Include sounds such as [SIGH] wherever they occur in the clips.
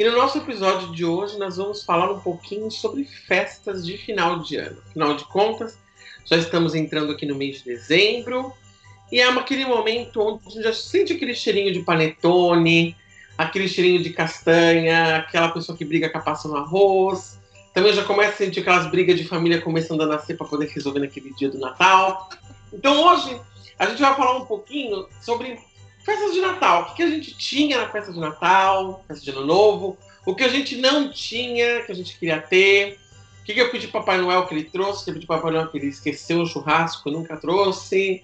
E no nosso episódio de hoje nós vamos falar um pouquinho sobre festas de final de ano. Afinal de contas, já estamos entrando aqui no mês de dezembro e é aquele momento onde a gente já sente aquele cheirinho de panetone, aquele cheirinho de castanha, aquela pessoa que briga com a passa no arroz. Também já começa a sentir aquelas brigas de família começando a nascer para poder resolver naquele dia do Natal. Então hoje a gente vai falar um pouquinho sobre Festas de Natal. O que, a gente tinha na festa de Natal, festa de Ano Novo? O que a gente não tinha, que a gente queria ter? O que, que eu pedi para Papai Noel que ele trouxe? Que eu pedi para Papai Noel que ele esqueceu o churrasco, nunca trouxe?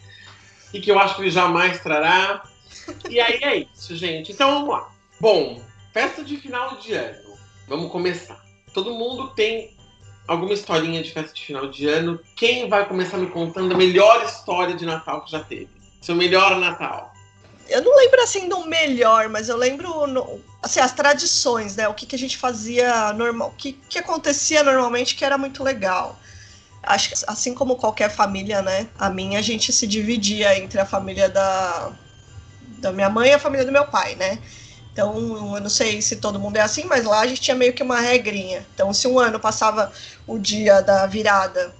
O que, que eu acho que ele jamais trará? E aí é isso, gente. Então vamos lá. Bom, festa de final de ano. Vamos começar. Todo mundo tem alguma historinha de festa de final de ano. Quem vai começar me contando a melhor história de Natal que já teve? Seu melhor Natal? Eu não lembro assim do melhor, mas eu lembro assim, as tradições, né? O que, que a gente fazia normal, o que, que acontecia normalmente que era muito legal. Acho que assim como qualquer família, né? A minha a gente se dividia entre a família da, da minha mãe e a família do meu pai, né? Então, eu não sei se todo mundo é assim, mas lá a gente tinha meio que uma regrinha. Então, se um ano passava o dia da virada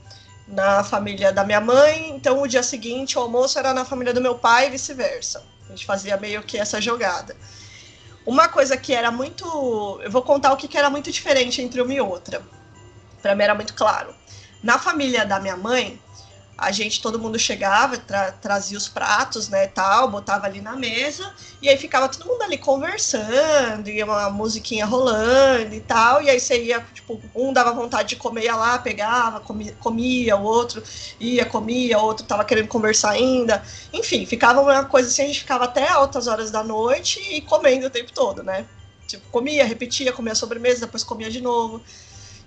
na família da minha mãe, então o dia seguinte o almoço era na família do meu pai e vice-versa. A gente fazia meio que essa jogada. Uma coisa que era muito. Eu vou contar o que, que era muito diferente entre uma e outra. Para mim era muito claro. Na família da minha mãe, a gente, todo mundo chegava, tra trazia os pratos, né, tal, botava ali na mesa, e aí ficava todo mundo ali conversando, e uma musiquinha rolando e tal, e aí você ia, tipo, um dava vontade de comer, ia lá, pegava, comia, comia o outro ia, comia, o outro tava querendo conversar ainda, enfim, ficava uma coisa assim, a gente ficava até altas horas da noite e comendo o tempo todo, né, tipo, comia, repetia, comia sobremesa, depois comia de novo.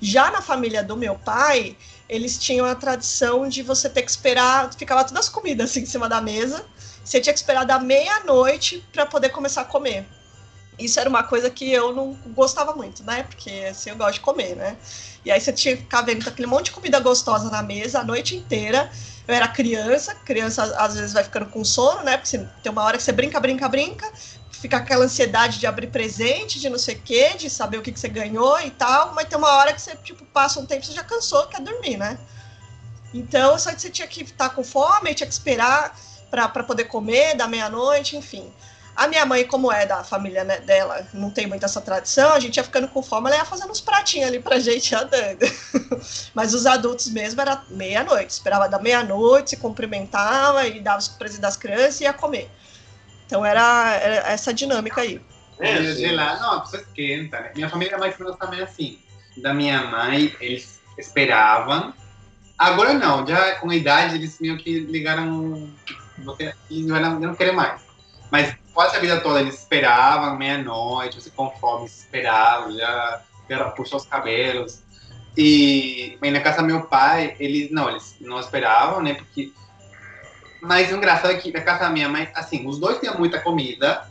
Já na família do meu pai, eles tinham a tradição de você ter que esperar, ficava todas as comidas assim em cima da mesa, você tinha que esperar da meia-noite para poder começar a comer. Isso era uma coisa que eu não gostava muito, né? Porque assim eu gosto de comer, né? E aí você tinha que ficar vendo aquele monte de comida gostosa na mesa a noite inteira. Eu era criança, criança às vezes vai ficando com sono, né? Porque tem uma hora que você brinca, brinca, brinca, fica aquela ansiedade de abrir presente, de não sei o quê, de saber o que, que você ganhou e tal, mas tem uma hora que você, tipo, passa um tempo, você já cansou, quer dormir, né? Então, só que você tinha que estar com fome, tinha que esperar para poder comer da meia-noite, enfim. A minha mãe, como é da família né, dela, não tem muita essa tradição, a gente ia ficando com fome, ela ia fazendo uns pratinhos ali pra [LAUGHS] gente, ia dando. Mas os adultos mesmo era meia-noite, esperava da meia-noite, se cumprimentava e dava os presentes das crianças e ia comer. Então era, era essa dinâmica aí. É, lá, não, a pessoa esquenta, né? Minha família mais ou menos também assim. Da minha mãe, eles esperavam. Agora não, já com a idade eles meio que ligaram. Você, eles não, não querem mais. Mas quase a vida toda eles esperavam, meia-noite, você com fome esperava, já, já puxou os cabelos. E, e na casa do meu pai, eles não, eles não esperavam, né? Porque mas o engraçado é que na casa da minha mãe, assim, os dois tinham muita comida,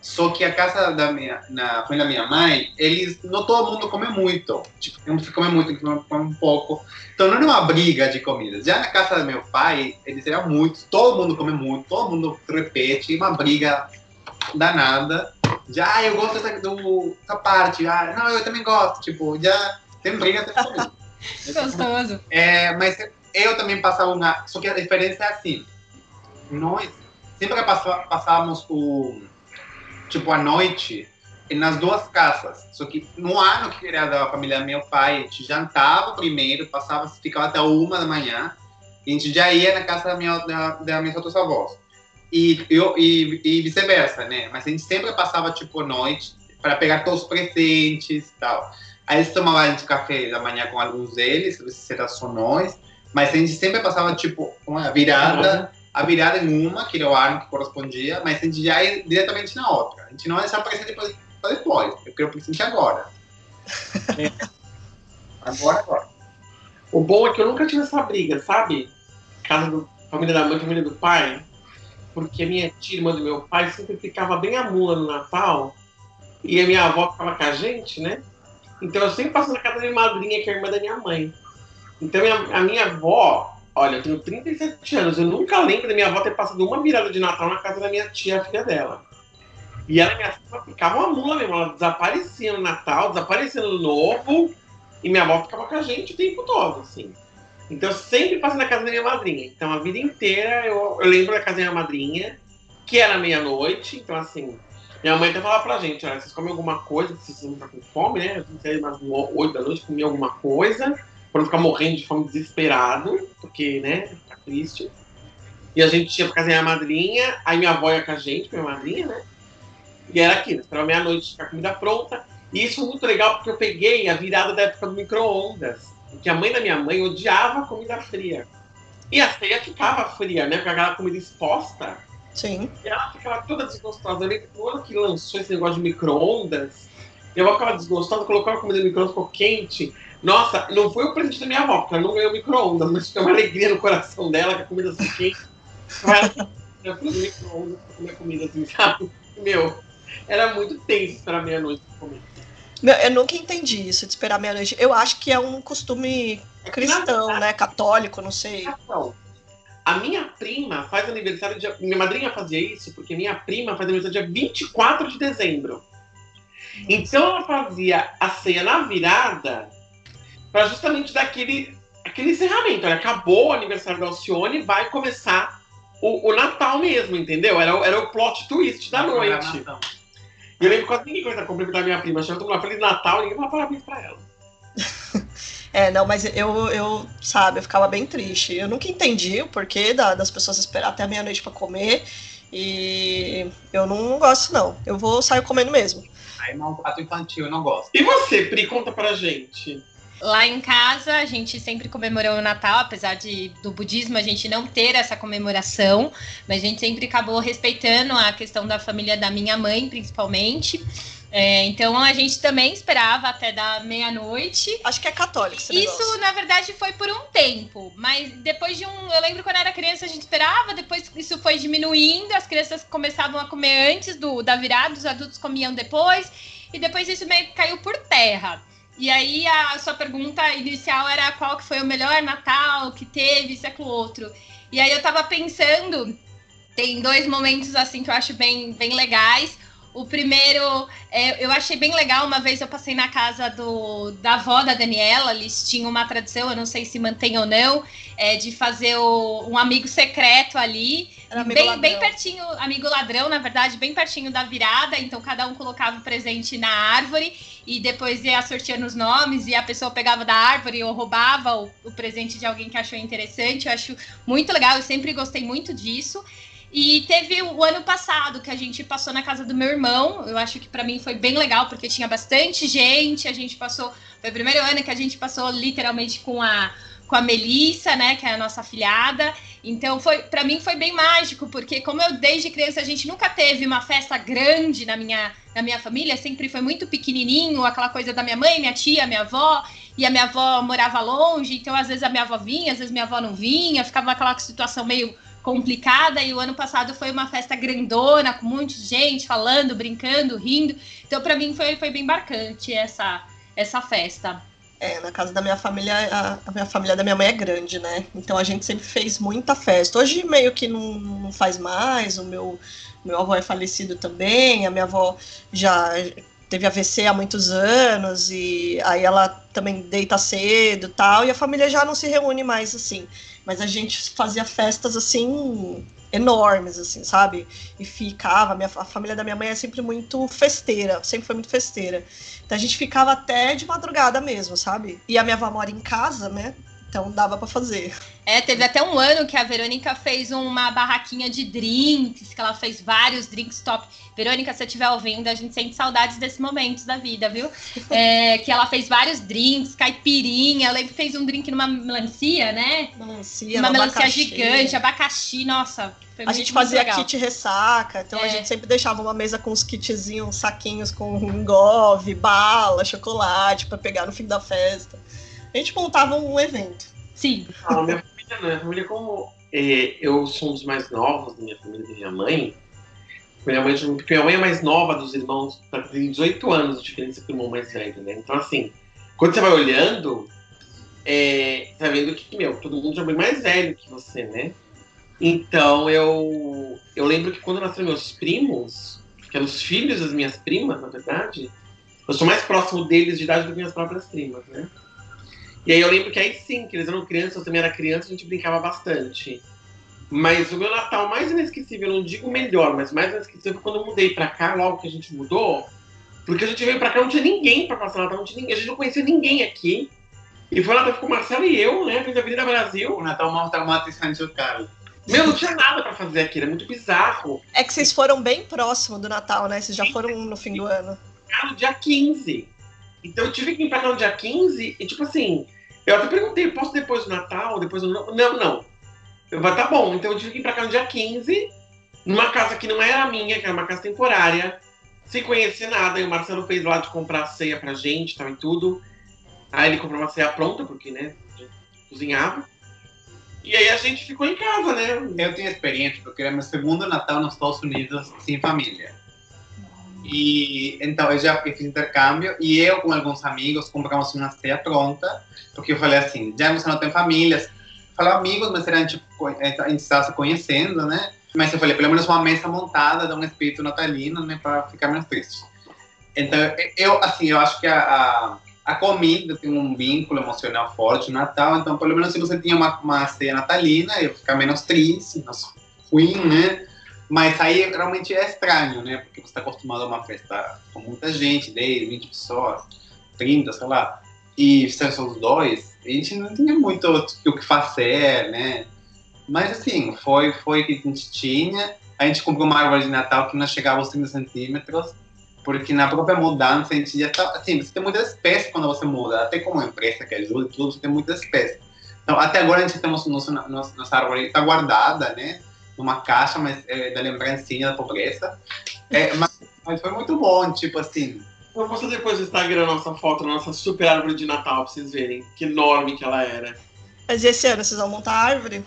só que a casa da minha, na família da minha mãe, eles, não todo mundo come muito. Tipo, tem um que come muito, tem que come um pouco. Então não é uma briga de comida. Já na casa do meu pai, eles eram muitos, todo mundo come muito, todo mundo repete, uma briga danada. Já, ah, eu gosto dessa, do, dessa parte, ah, não, eu também gosto. Tipo, já tem briga até [LAUGHS] Gostoso. É, mas eu também passava uma. Só que a diferença é assim nós sempre passávamos o tipo a noite nas duas casas. Só que no ano que era da família meu pai, a gente jantava primeiro, passava, ficava até uma da manhã, e a gente já ia na casa da minha, da, da minha outros avós. E, eu, e, e vice-versa, né? Mas a gente sempre passava, tipo, noite para pegar todos os presentes e tal. Aí eles tomavam de café da manhã com alguns deles, se era só nós, mas a gente sempre passava, tipo, uma virada a virada em uma, que era o ano que correspondia, mas a gente já ia diretamente na outra. A gente não deixava presente para depois. Eu quero presente agora. é. [LAUGHS] Agora, agora. O bom é que eu nunca tive essa briga, sabe? Casa do família da mãe, família do pai. Porque a minha tia, irmã do meu pai, sempre ficava bem a mula no Natal. E a minha avó ficava com a gente, né? Então eu sempre passo na casa da minha madrinha, que é a irmã da minha mãe. Então a minha avó, olha, eu tenho 37 anos, eu nunca lembro da minha avó ter passado uma virada de Natal na casa da minha tia, filha dela. E ela, minha filha, ficava uma mula mesmo, ela desaparecia no Natal, desaparecia no Novo, e minha avó ficava com a gente o tempo todo, assim. Então eu sempre passo na casa da minha madrinha. Então a vida inteira eu, eu lembro da casa da minha madrinha, que era meia-noite, então assim, minha mãe até falava pra gente, olha, vocês comem alguma coisa, vocês não estão com fome, né? A gente mais oito da noite, comer alguma coisa, pra não ficar morrendo de fome desesperado, porque, né, tá triste. E a gente ia pra casa da minha madrinha, aí minha avó ia com a gente, minha madrinha, né? E era aquilo, esperava meia-noite com a comida pronta. E isso foi muito legal porque eu peguei a virada da época do micro-ondas. Porque a mãe da minha mãe odiava comida fria. E a ceia ficava fria, né? Com aquela comida exposta. Sim. E ela ficava toda desgostosa. Eu lembro ano que lançou esse negócio de micro-ondas, avó ficava desgostosa, colocou a comida no micro-ondas, ficou quente. Nossa, não foi o presente da minha avó, porque ela não ganhou micro-ondas, mas foi uma alegria no coração dela, que a comida assim quente. Ela fez micro-ondas pra comer comida assim, sabe? Meu, era muito tenso esperar meia-noite pra comer. Eu nunca entendi isso de esperar meia-noite. Eu acho que é um costume cristão, né? Católico, não sei. A minha prima faz aniversário dia. Minha madrinha fazia isso porque minha prima faz aniversário dia 24 de dezembro. Então ela fazia a ceia na virada para justamente dar aquele, aquele encerramento. Olha, acabou o aniversário da Alcione, vai começar o, o Natal mesmo, entendeu? Era, era o plot twist da noite. E eu lembro que quase ninguém coisa cumprimentar minha prima. Achando uma Feliz Natal, ninguém falava parabéns pra ela. [LAUGHS] É, não, mas eu, eu, sabe, eu ficava bem triste. Eu nunca entendi o porquê da, das pessoas esperar até a meia-noite para comer. E eu não gosto, não. Eu vou sair comendo mesmo. Aí não, prato infantil, eu não gosto. E você, Pri, conta pra gente. Lá em casa, a gente sempre comemorou o Natal, apesar de do budismo a gente não ter essa comemoração, mas a gente sempre acabou respeitando a questão da família da minha mãe, principalmente. É, então a gente também esperava até da meia-noite. Acho que é católico. Esse Isso, negócio. na verdade, foi por um tempo. Mas depois de um. Eu lembro quando era criança, a gente esperava, depois isso foi diminuindo, as crianças começavam a comer antes do, da virada, os adultos comiam depois, e depois isso meio que caiu por terra. E aí a sua pergunta inicial era qual que foi o melhor Natal que teve, aquilo, outro. E aí eu tava pensando, tem dois momentos assim que eu acho bem, bem legais. O primeiro, é, eu achei bem legal. Uma vez eu passei na casa do, da avó da Daniela, eles tinham uma tradição, eu não sei se mantém ou não, é, de fazer o, um amigo secreto ali. Amigo Bem, bem pertinho, amigo ladrão, na verdade, bem pertinho da virada. Então, cada um colocava o presente na árvore e depois ia sorteando os nomes e a pessoa pegava da árvore ou roubava o, o presente de alguém que achou interessante. Eu acho muito legal, eu sempre gostei muito disso. E teve o ano passado que a gente passou na casa do meu irmão. Eu acho que para mim foi bem legal porque tinha bastante gente. A gente passou, foi o primeiro ano que a gente passou literalmente com a com a Melissa, né, que é a nossa afilhada. Então foi, para mim foi bem mágico, porque como eu desde criança a gente nunca teve uma festa grande na minha na minha família, sempre foi muito pequenininho, aquela coisa da minha mãe, minha tia, minha avó, e a minha avó morava longe, então às vezes a minha avó vinha, às vezes minha avó não vinha, ficava aquela situação meio complicada e o ano passado foi uma festa grandona com de gente falando, brincando, rindo. Então para mim foi, foi bem marcante essa essa festa. É, na casa da minha família, a, a minha família da minha mãe é grande, né? Então a gente sempre fez muita festa. Hoje meio que não, não faz mais, o meu, meu avô é falecido também, a minha avó já teve AVC há muitos anos, e aí ela também deita cedo tal, e a família já não se reúne mais assim. Mas a gente fazia festas assim enormes, assim, sabe? E ficava, a, minha, a família da minha mãe é sempre muito festeira, sempre foi muito festeira. Então a gente ficava até de madrugada mesmo, sabe? E a minha avó mora em casa, né? Então dava para fazer. É, teve até um ano que a Verônica fez uma barraquinha de drinks, que ela fez vários drinks top. Verônica, se você estiver ouvindo, a gente sente saudades desses momentos da vida, viu? [LAUGHS] É, que ela fez vários drinks, caipirinha, ela fez um drink numa melancia, né? Melancia, uma melancia abacaxi. gigante, abacaxi, nossa. Foi A gente fazia legal. kit ressaca, então a É. gente sempre deixava uma mesa com uns kitzinhos, saquinhos com engove, bala, chocolate para pegar no fim da festa. A gente montava um evento. Sim. Não, minha família não. Minha família, como é, eu sou um dos mais novos da minha família da minha mãe, minha mãe, porque minha mãe é mais nova dos irmãos, tá, tem 18 anos de diferença pro irmão mais velho, né? Então, assim, quando você vai olhando, é, tá vendo que, meu, todo mundo já é bem mais velho que você, né? Então, eu, eu lembro que quando nasceram meus primos, que eram os filhos das minhas primas, na verdade, eu sou mais próximo deles de idade do que minhas próprias primas, né? E aí eu lembro que aí sim, que eles eram crianças, eu também era criança, a gente brincava bastante. Mas o meu Natal mais inesquecível, eu não digo melhor, mas mais inesquecível foi quando eu mudei pra cá, logo que a gente mudou. Porque a gente veio pra cá, não tinha ninguém pra passar Natal, não tinha ninguém, a gente não conhecia ninguém aqui. E foi Natal com o Marcelo e eu, né? Fez a Avenida Brasil. O Natal mais traumatizante do Carlos. Meu, não tinha nada pra fazer aqui, era muito bizarro. É que vocês foram bem próximo do Natal, né? Vocês já foram no fim do ano. Cara, no dia 15. Então eu tive que ir pra cá no dia 15 e, tipo assim, eu até perguntei, posso depois do Natal, depois do... Não, não. Eu falei, tá bom, então eu tive que ir pra cá no dia 15, numa casa que não era minha, que era uma casa temporária, sem conhecer nada. E o Marcelo fez lá de comprar ceia pra gente, tal e tudo. Aí ele comprou uma ceia pronta, porque, né, cozinhava. E aí a gente ficou em casa, né? Eu tenho experiência, porque era meu segundo Natal nos Estados Unidos sem família. E então eu já fiz intercâmbio e eu com alguns amigos compramos uma ceia pronta, porque eu falei assim, já você não tem famílias, falei amigos, mas eram tipo, a gente estava se conhecendo, né? Mas eu falei, pelo menos uma mesa montada, dá um espírito natalino, né, para ficar menos triste. Então, eu, assim, eu acho que a, a, a, comida tem um vínculo emocional forte no Natal, então, pelo menos se você tinha uma, uma ceia natalina, eu ficar menos triste, menos ruim, né? Mas aí realmente é estranho, né? Porque você está acostumado a uma festa com muita gente, 10, 20 pessoas, 30, sei lá, e são só os dois, a gente não tinha muito o que fazer, né? Mas assim, foi, foi o que a gente tinha. A gente comprou uma árvore de Natal que não chegava aos 30 centímetros, porque na própria mudança a gente já tá, assim, você tem muitas espécies quando você muda, até como empresa que ajuda e tudo, você tem muitas espécies. Então, até agora a gente temos nossa, nossa, nossa árvore está guardada, né? Numa caixa, mas é, da lembrancinha da pobreza. É, mas, mas foi muito bom, tipo assim, eu vou postar depois no Instagram a nossa foto, a nossa super árvore de Natal, pra vocês verem que enorme que ela era. Mas esse ano vocês vão montar a árvore?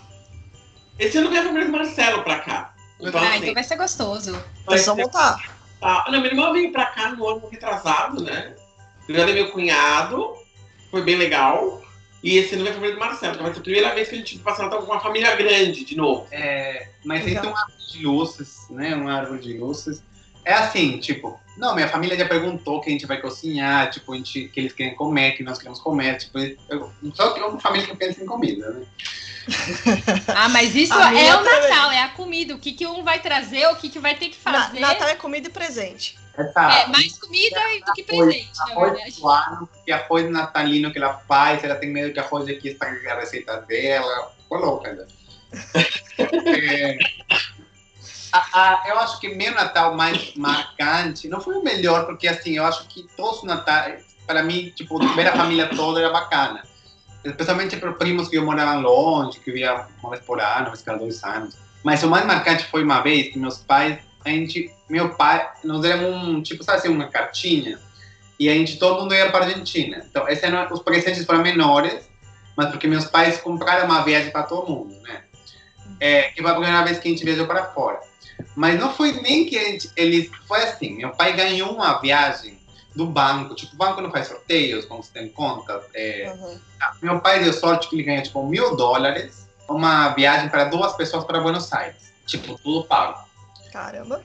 Esse ano vem a família do Marcelo pra cá. Então, ah, assim, então vai ser gostoso. Vocês vão montar. Ah, não, minha irmã veio pra cá no ano retrasado, né? Eu já meu cunhado, foi bem legal. E esse ano vem a família do Marcelo, então vai ser a primeira vez que a gente vai passar Natal com uma família grande de novo. É, mas tem uma árvore de luzes, né? Uma árvore de luzes. É assim, tipo, não, minha família já perguntou que a gente vai cozinhar, tipo, a gente, que eles querem comer, que nós queremos comer, tipo, eu, só que é uma família que pensa em comida, né? [LAUGHS] ah, mas isso é o Natal, é a comida. O que, que um vai trazer, o que, que vai ter que fazer. Natal é comida e presente. É, mais comida do que presente, na verdade. Ano, que arroz natalino que ela faz, ela tem medo que arroz aqui estrague a receita dela. Coloca, né? [LAUGHS] é, a, a, eu acho que meu Natal mais marcante não foi o melhor, porque assim, eu acho que todos os Natais, para mim, tipo, ver a família toda era bacana. Especialmente para primos que eu morava longe, que eu via uma vez por ano, uma vez cada dois anos. Mas o mais marcante foi uma vez que meus pais, a gente, meu pai, nos deram um, tipo, sabe assim, uma cartinha, e a gente, todo mundo ia para a Argentina. Então, esse ano, os presentes foram menores, mas porque meus pais compraram uma viagem para todo mundo, né? É, que foi a primeira vez que a gente viajou para fora. Mas não foi nem que gente, eles. Foi assim: meu pai ganhou uma viagem do banco. Tipo, o banco não faz sorteios, como você tem conta. É, uhum. Meu pai deu sorte que ele ganhou, tipo, mil dólares, uma viagem para duas pessoas para Buenos Aires. Tipo, tudo pago. Caramba.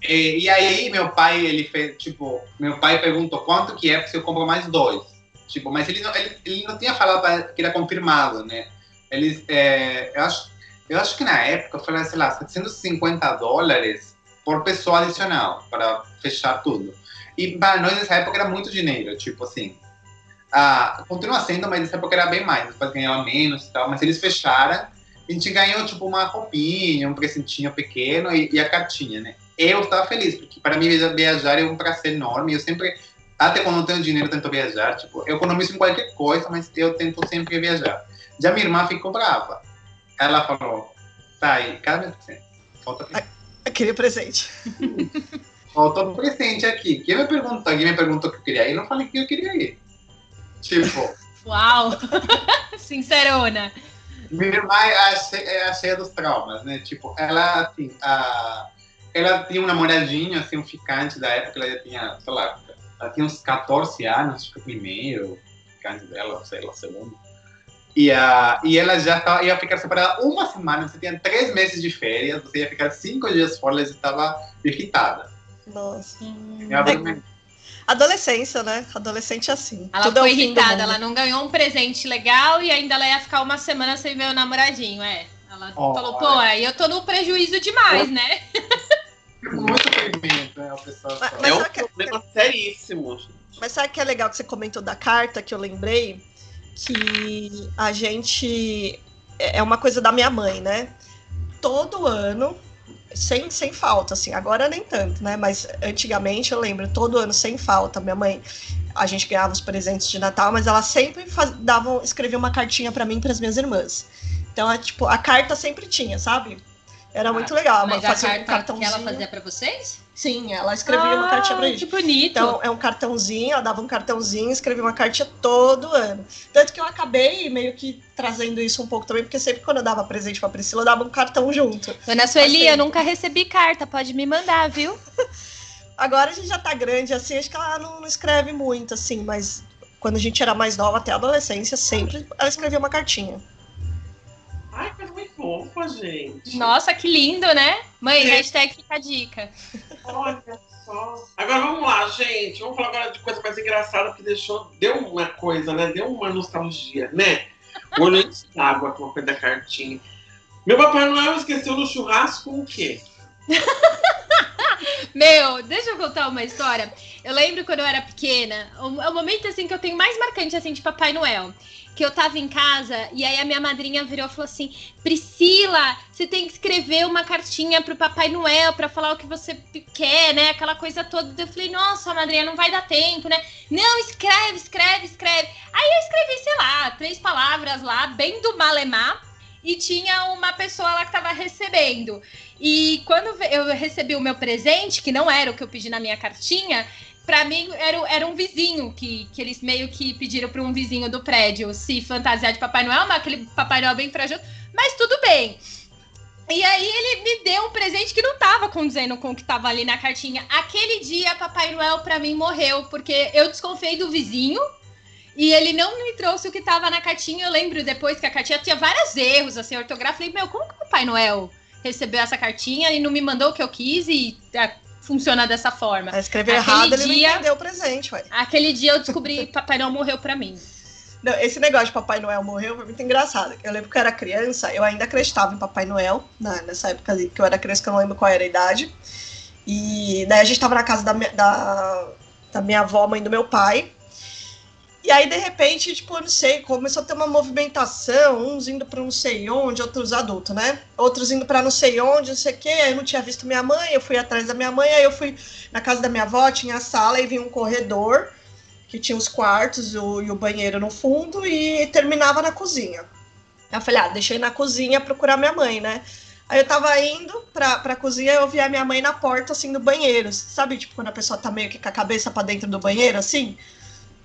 E, e, aí, meu pai, ele fez, tipo, meu pai perguntou quanto que é se eu compro mais dois. Tipo, mas ele não, ele, ele não tinha falado que era confirmado, né? Eles, é, eu acho eu acho que na época foi, sei lá, 750 dólares por pessoa adicional para fechar tudo. E para nós nessa época era muito dinheiro, tipo assim. Ah, continua sendo, mas nessa época era bem mais, depois ganhava menos e tal. Mas eles fecharam, a gente ganhou tipo uma roupinha, um presentinho pequeno e, e a cartinha, né? Eu estava feliz, porque para mim viajar é um prazer enorme. Eu sempre, até quando não tenho dinheiro, tento viajar. Tipo, eu economizo em qualquer coisa, mas eu tento sempre viajar. Já minha irmã ficou brava ela falou, tá aí, presente? Falta presente. Aquele presente. Faltou um presente aqui. Quem me perguntou, alguém me perguntou que eu queria ir, eu não falei que eu queria ir. Tipo, Uau! [LAUGHS] Sincerona. Minha irmã é a, che- é a cheia dos traumas, né? Tipo, ela, assim, a, ela tinha um namoradinho, assim, um ficante da época, ela já tinha, sei lá, ela tinha uns 14 anos, acho que o primeiro ficante dela, sei lá, o segundo. E, a, e ela já tava, ia ficar separada uma semana, você tinha três meses de férias, você ia ficar cinco dias fora, ela estava irritada. Nossa. Eu abri- Adolescência, né? Adolescente é assim. Ela Tudo é foi irritada, ela não ganhou um presente legal e ainda ela ia ficar uma semana sem ver o namoradinho, é. Ela Olha. falou, pô, aí eu tô no prejuízo demais, né? muito sofrimento, né? A pessoa Mas- mas é um sabe que- problema seríssimo. Mas sabe o que é legal que você comentou da carta que eu lembrei? Que a gente. É é uma coisa da minha mãe, né? Todo ano, sem, sem falta, assim. Agora nem tanto, né? Mas antigamente eu lembro, todo ano sem falta. Minha mãe, a gente ganhava os presentes de Natal, mas ela sempre faz, dava, escrevia uma cartinha pra mim e pras minhas irmãs. Então, é, tipo, a carta sempre tinha, sabe? Era muito legal. Mas a fazia um carta que ela fazia pra vocês? Sim, ela escrevia uma cartinha pra Ah, gente. Que bonito. Então, é um cartãozinho, ela dava um cartãozinho, escrevia uma cartinha todo ano. Tanto que eu acabei meio que trazendo isso um pouco também, porque sempre quando eu dava presente pra Priscila, eu dava um cartão junto. Dona Sueli, eu nunca recebi carta, pode me mandar, viu? [LAUGHS] Agora a gente já tá grande, assim, acho que ela não, não escreve muito, assim, mas quando a gente era mais nova, até a adolescência, sempre ela escrevia uma cartinha. Ai, coisa muito fofa, gente. Nossa, que lindo, né? Mãe, É. hashtag fica a dica. Olha só. Agora vamos lá, gente. Vamos falar agora de coisa mais engraçada que deixou. Deu uma coisa, né? Deu uma nostalgia, né? O olho enche d'água com a coisa da cartinha. Meu Papai Noel esqueceu no churrasco o quê? [LAUGHS] Meu, deixa eu contar uma história. Eu lembro quando eu era pequena, o, o momento assim que eu tenho mais marcante assim de Papai Noel. Que eu tava em casa e aí a minha madrinha virou e falou assim: Priscila, você tem que escrever uma cartinha pro Papai Noel pra falar o que você quer, né? Aquela coisa toda. Eu falei, nossa, madrinha, não vai dar tempo, né? Não, escreve, escreve, escreve. Aí eu escrevi, sei lá, três palavras lá, bem do malemar. E tinha uma pessoa lá que tava recebendo. E quando eu recebi o meu presente, que não era o que eu pedi na minha cartinha, pra mim era, era um vizinho, que, que eles meio que pediram pra um vizinho do prédio se fantasiar de Papai Noel, mas aquele Papai Noel bem frajoso, mas tudo bem. E aí ele me deu um presente que não tava condizendo com o que tava ali na cartinha. Aquele dia, Papai Noel pra mim morreu, porque eu desconfiei do vizinho. E ele não me trouxe o que tava na cartinha. Eu lembro depois que a cartinha tinha vários erros, assim, ortográfico. Falei, meu, como que o Papai Noel recebeu essa cartinha e não me mandou o que eu quis e é, funciona dessa forma? Escreveu Aquele errado, ele dia- não entendeu o presente, ué. Aquele dia eu descobri que [LAUGHS] Papai Noel morreu pra mim. Não, esse negócio de Papai Noel morreu foi muito engraçado. Eu lembro que eu era criança, eu ainda acreditava em Papai Noel, né, nessa época ali, que eu era criança, que eu não lembro qual era a idade. E daí a gente tava na casa da da, da minha avó, mãe do meu pai. E aí, de repente, tipo, não sei, começou a ter uma movimentação, uns indo pra não sei onde, outros adultos, né? Outros indo pra não sei onde, não sei o quê. Aí eu não tinha visto minha mãe, eu fui atrás da minha mãe, aí eu fui na casa da minha avó, tinha a sala e vinha um corredor que tinha os quartos o- e o banheiro no fundo e terminava na cozinha. Aí eu falei, ah, ir na cozinha procurar minha mãe, né? Aí eu tava indo pra, pra cozinha eu vi a minha mãe na porta, assim, do banheiro. Sabe, tipo, quando a pessoa tá meio que com a cabeça pra dentro do banheiro, assim?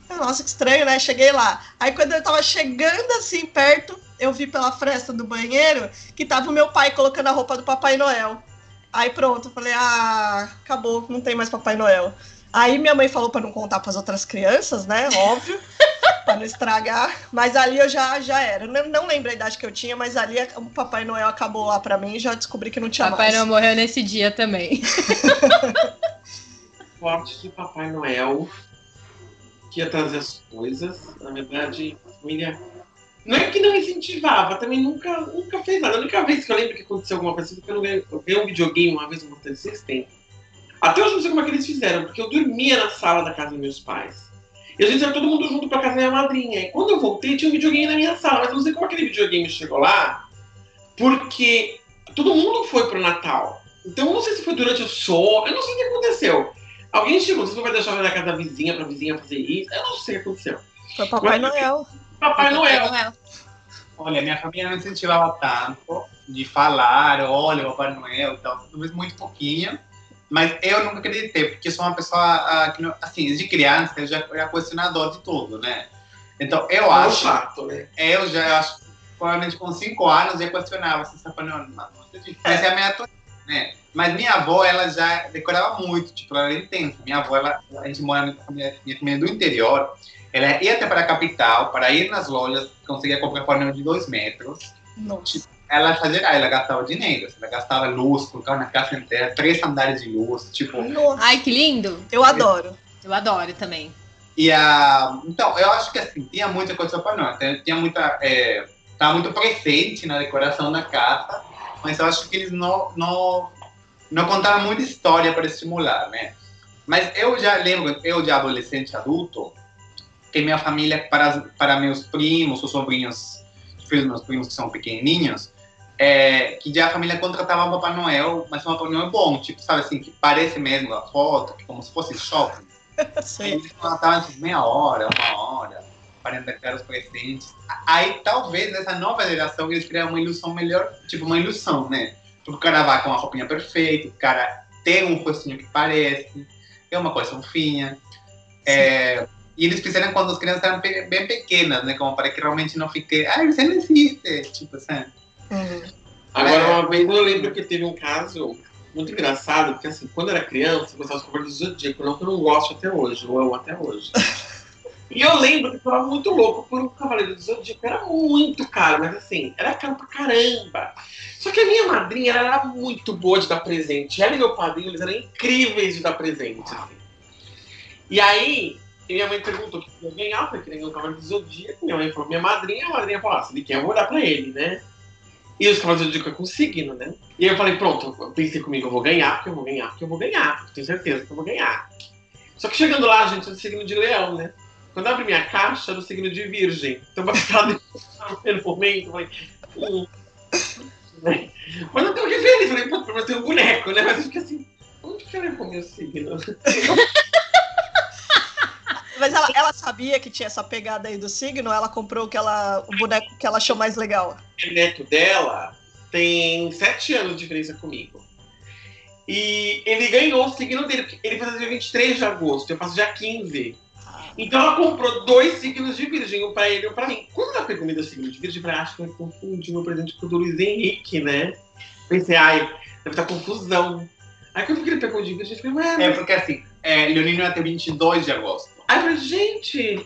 Nossa, que estranho, né? Cheguei lá. Aí quando eu tava chegando, assim, perto, eu vi pela fresta do banheiro que tava o meu pai colocando a roupa do Papai Noel. Aí pronto, eu falei, ah, acabou, não tem mais Papai Noel. Aí minha mãe falou pra não contar pras outras crianças, né? Óbvio, [LAUGHS] pra não estragar. Mas ali eu já, já era. Não, não lembro a idade que eu tinha, mas ali o Papai Noel acabou lá pra mim e já descobri que não tinha Papai mais. Noel morreu nesse dia também. [LAUGHS] [LAUGHS] Forte de Papai Noel, que ia trazer as coisas. Na verdade, a família. Não é que não incentivava, também nunca, nunca fez nada. A única vez que eu lembro que aconteceu alguma coisa, porque eu, ganhei, eu ganhei um videogame uma vez no Motor System. Até hoje eu não sei como é que eles fizeram, porque eu dormia na sala da casa dos meus pais. E a gente ia todo mundo junto pra casa da minha madrinha. E quando eu voltei, tinha um videogame na minha sala, mas eu não sei como aquele videogame chegou lá, porque todo mundo foi pro Natal. Então eu não sei se foi durante o sono, eu não sei o que aconteceu. Alguém chegou, você vai deixar eu na casa da vizinha pra vizinha fazer isso? Eu não sei o que aconteceu. Foi Papai Mas- Noel. Papai Noel. Olha, minha família não incentivava tanto de falar, olha, o Papai Noel e tal, talvez muito pouquinho. Mas eu nunca acreditei, porque sou uma pessoa, ah, que não- assim, de criança, eu já era questionador de tudo, né? Então, eu É acho, chato, né? eu já acho, provavelmente com 5 anos, já questionava se Papai Noel não Mas é a minha atuação, né? Mas minha avó, ela já decorava muito, tipo, ela era intensa. Minha avó, ela, a gente mora minha família do interior, ela ia até para a capital, para ir nas lojas, conseguia comprar Noel de 2 metros. Nossa. Ela fazia, ela gastava dinheiro, ela gastava luz, colocava na casa inteira, três andares de luz, tipo, Nossa. Ai, que lindo. Eu adoro. Eu adoro também. E a. Então, eu acho que assim, tinha muita coisa para nós. Tinha, tinha muita. É, tava muito presente na decoração da casa, mas eu acho que eles não, não, não contaram muita história para estimular, né? Mas eu já lembro, eu de adolescente adulto, que minha família, para, para meus primos, os sobrinhos, os filhos meus primos que são pequenininhos, é, que já a família contratava um Papai Noel, mas um Papai Noel bom, tipo, sabe assim, que parece mesmo a foto, como se fosse shopping. [LAUGHS] Sei. Eles plantavam tipo, meia hora, uma hora, para entregar os presentes. Aí talvez nessa nova geração eles criaram uma ilusão melhor, tipo uma ilusão, né? Porque o cara vai com uma roupinha perfeita, o cara tem um rostinho que parece, é uma coisa fofinha. É, e eles fizeram quando as crianças eram bem pequenas, né? Como para que realmente não fique, ah, você não existe, tipo assim. Uhum. Agora, É. uma vez eu lembro que teve um caso muito engraçado, porque assim, quando eu era criança, eu gostava de Cavaleiros do Zodíaco, não que eu não gosto até hoje, eu amo até hoje. E eu lembro que eu tava muito louco por um Cavaleiro do Zodíaco, era muito caro, mas assim, era caro pra caramba. Só que a minha madrinha ela era muito boa de dar presente. Ela e meu padrinho, eles eram incríveis de dar presente. Assim. E aí, minha mãe perguntou o que eu ia ganhar, eu falei que ganhou um Cavaleiro do Zodíaco. Minha mãe falou, minha madrinha, a madrinha falou, ah, se ele quer, eu vou dar pra ele, né? E os Cavaleiros do Zodíaco é com signo, né? E aí eu falei, pronto, eu pensei comigo, eu vou ganhar, porque eu vou ganhar, porque eu vou ganhar, tenho certeza que eu vou ganhar. Só que chegando lá, gente, é do signo de leão, né? Quando eu abri minha caixa, era do signo de virgem. Então, ficar no primeiro momento, falei, hum. né? Mas eu tenho que ver, falei, pô, mas tem um boneco, né? Mas eu fiquei assim, onde que ela o meu signo? [LAUGHS] Mas ela, ela sabia que tinha essa pegada aí do signo, ela comprou o, que ela, o boneco que ela achou mais legal. O neto dela tem sete anos de diferença comigo. E ele ganhou o signo dele, porque ele faz dia 23 de agosto, eu faço dia 15. Então ela comprou dois signos de virgem, um pra ele e um pra mim. Quando ela pegou me deu o signo de virgem, eu falei, acho que vai confundir meu presente com o do Luiz Henrique, né? Pensei, ai, deve estar confusão. Aí quando ele pegou o de virgem, eu falei, ué, É mas... porque assim, é, Leonino ia ter 22 de agosto. Aí eu falei, gente,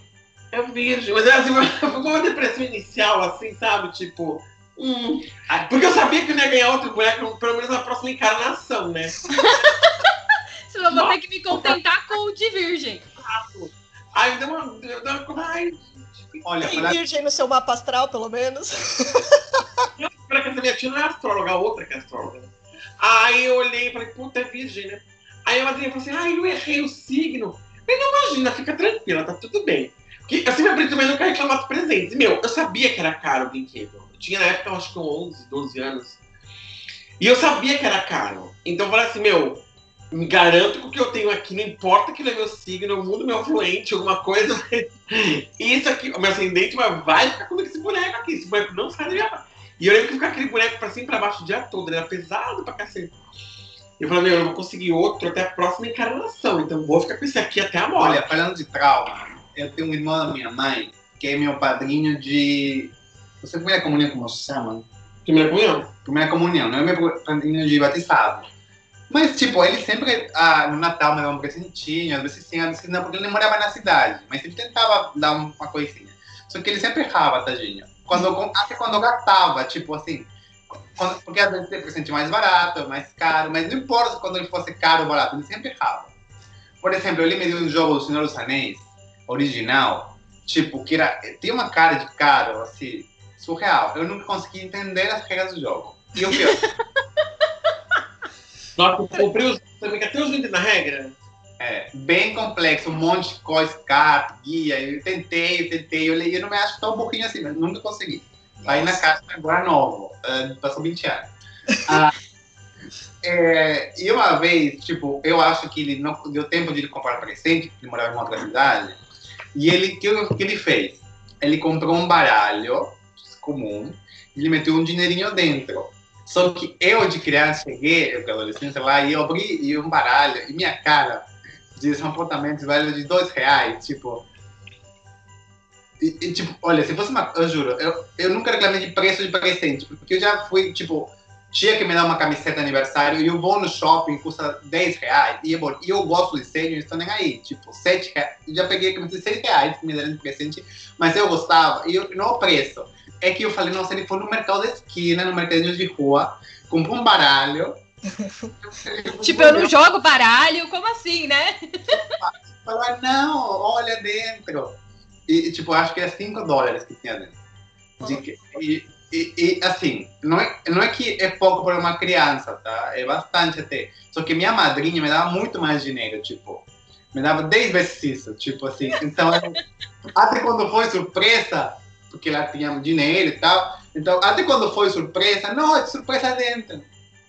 é virgem. Mas assim, [LAUGHS] foi uma depressão inicial, assim, sabe? Tipo, hum. Porque eu sabia que eu não ia ganhar outro boneco, pelo menos na próxima encarnação, né? [LAUGHS] Senão eu vou ter que me contentar com o de virgem. Aí deu uma. Deu uma ai, Olha, Tem pra- virgem no seu mapa astral, pelo menos. Será que essa minha tia não é astróloga, a outra que é astróloga. né? Aí eu olhei e falei, puta, é virgem, né? Aí a madrinha falou assim, ai, eu errei o signo. Falei, não, imagina, fica tranquila, tá tudo bem. Porque eu sempre aprendi também nunca reclamar dos presentes. Meu, eu sabia que era caro o brinquedo. Eu tinha na época, eu acho que 11, 12 anos. E eu sabia que era caro. Então eu falei assim, meu, me garanto que o que eu tenho aqui, não importa que ele é meu signo, eu mudo meu fluente, alguma coisa. mas Isso aqui, o meu ascendente, mas vai ficar comigo esse boneco aqui. Esse boneco não sai da minha e eu lembro que ficar aquele boneco pra cima e pra baixo o dia todo, ele era pesado pra cacete. Eu falei, meu, eu não vou conseguir outro até a próxima encarnação, então vou ficar com esse aqui até a morte. Olha, falando de trauma, eu tenho um irmão da minha mãe, que é meu padrinho de. Você primeira comunhão, como se chama? Primeira comunhão? Primeira comunhão, não é meu padrinho de batizado. Mas, tipo, ele sempre, ah, no Natal, me dava um presentinho, às vezes sim, às vezes não, porque ele não morava na cidade. Mas ele tentava dar um- uma coisinha. Só que ele sempre errava, tadinho. Quando, até quando gastava, tipo assim. quando- porque às vezes tem presente mais barato, mais caro, mas não importa quando ele fosse caro ou barato, ele sempre errava. Por exemplo, ele me deu um jogo do Senhor dos Anéis, original, tipo, que era, tinha uma cara de caro, assim, surreal. Eu nunca consegui entender as regras do jogo. E o pior, Nossa, eu comprei os. Também até os 20 na regra. é bem complexo, um monte de coisa, carta, guia. Eu tentei, eu tentei, eu, li- eu não me acho tão burrinho assim, mas nunca consegui. Aí na caixa agora novo, ah, passou 20 anos. Ah, [LAUGHS] é, e uma vez, tipo, eu acho que ele não deu tempo de ele comprar presente, porque ele morava em uma outra cidade. E ele, o que, que ele fez? Ele comprou um baralho comum, e ele meteu um dinheirinho dentro. Só que eu, de criança, cheguei, eu, adolescência lá, e eu abri e um baralho, e minha cara de apontamentos valeu de dois reais, tipo. E, e, tipo, olha, se fosse uma. Eu juro, eu, eu nunca reclamei de preço de presente, porque eu já fui, tipo, tinha que me dar uma camiseta de aniversário e eu vou no shopping, custa 10 reais. E eu, e eu gosto de não estou nem aí. Tipo, 7 reais. Eu já peguei a camiseta de 6 reais que me deram de presente, mas eu gostava. E eu, não o preço. É que eu falei, nossa, ele foi no mercado de esquina, no mercadinho de rua, comprou um baralho. [LAUGHS] tipo, eu não jogo baralho, como assim, né? [LAUGHS] Falou, não, olha dentro. E, tipo, acho que é 5 dólares que tinha dentro. De, e, e, e, assim, não é, não é que é pouco para uma criança, tá? É bastante até. Só que minha madrinha me dava muito mais dinheiro, tipo, me dava 10 vezes isso, tipo assim. Então, [LAUGHS] até quando foi surpresa, porque ela tinha dinheiro e tal, então, até quando foi surpresa, não, é surpresa dentro.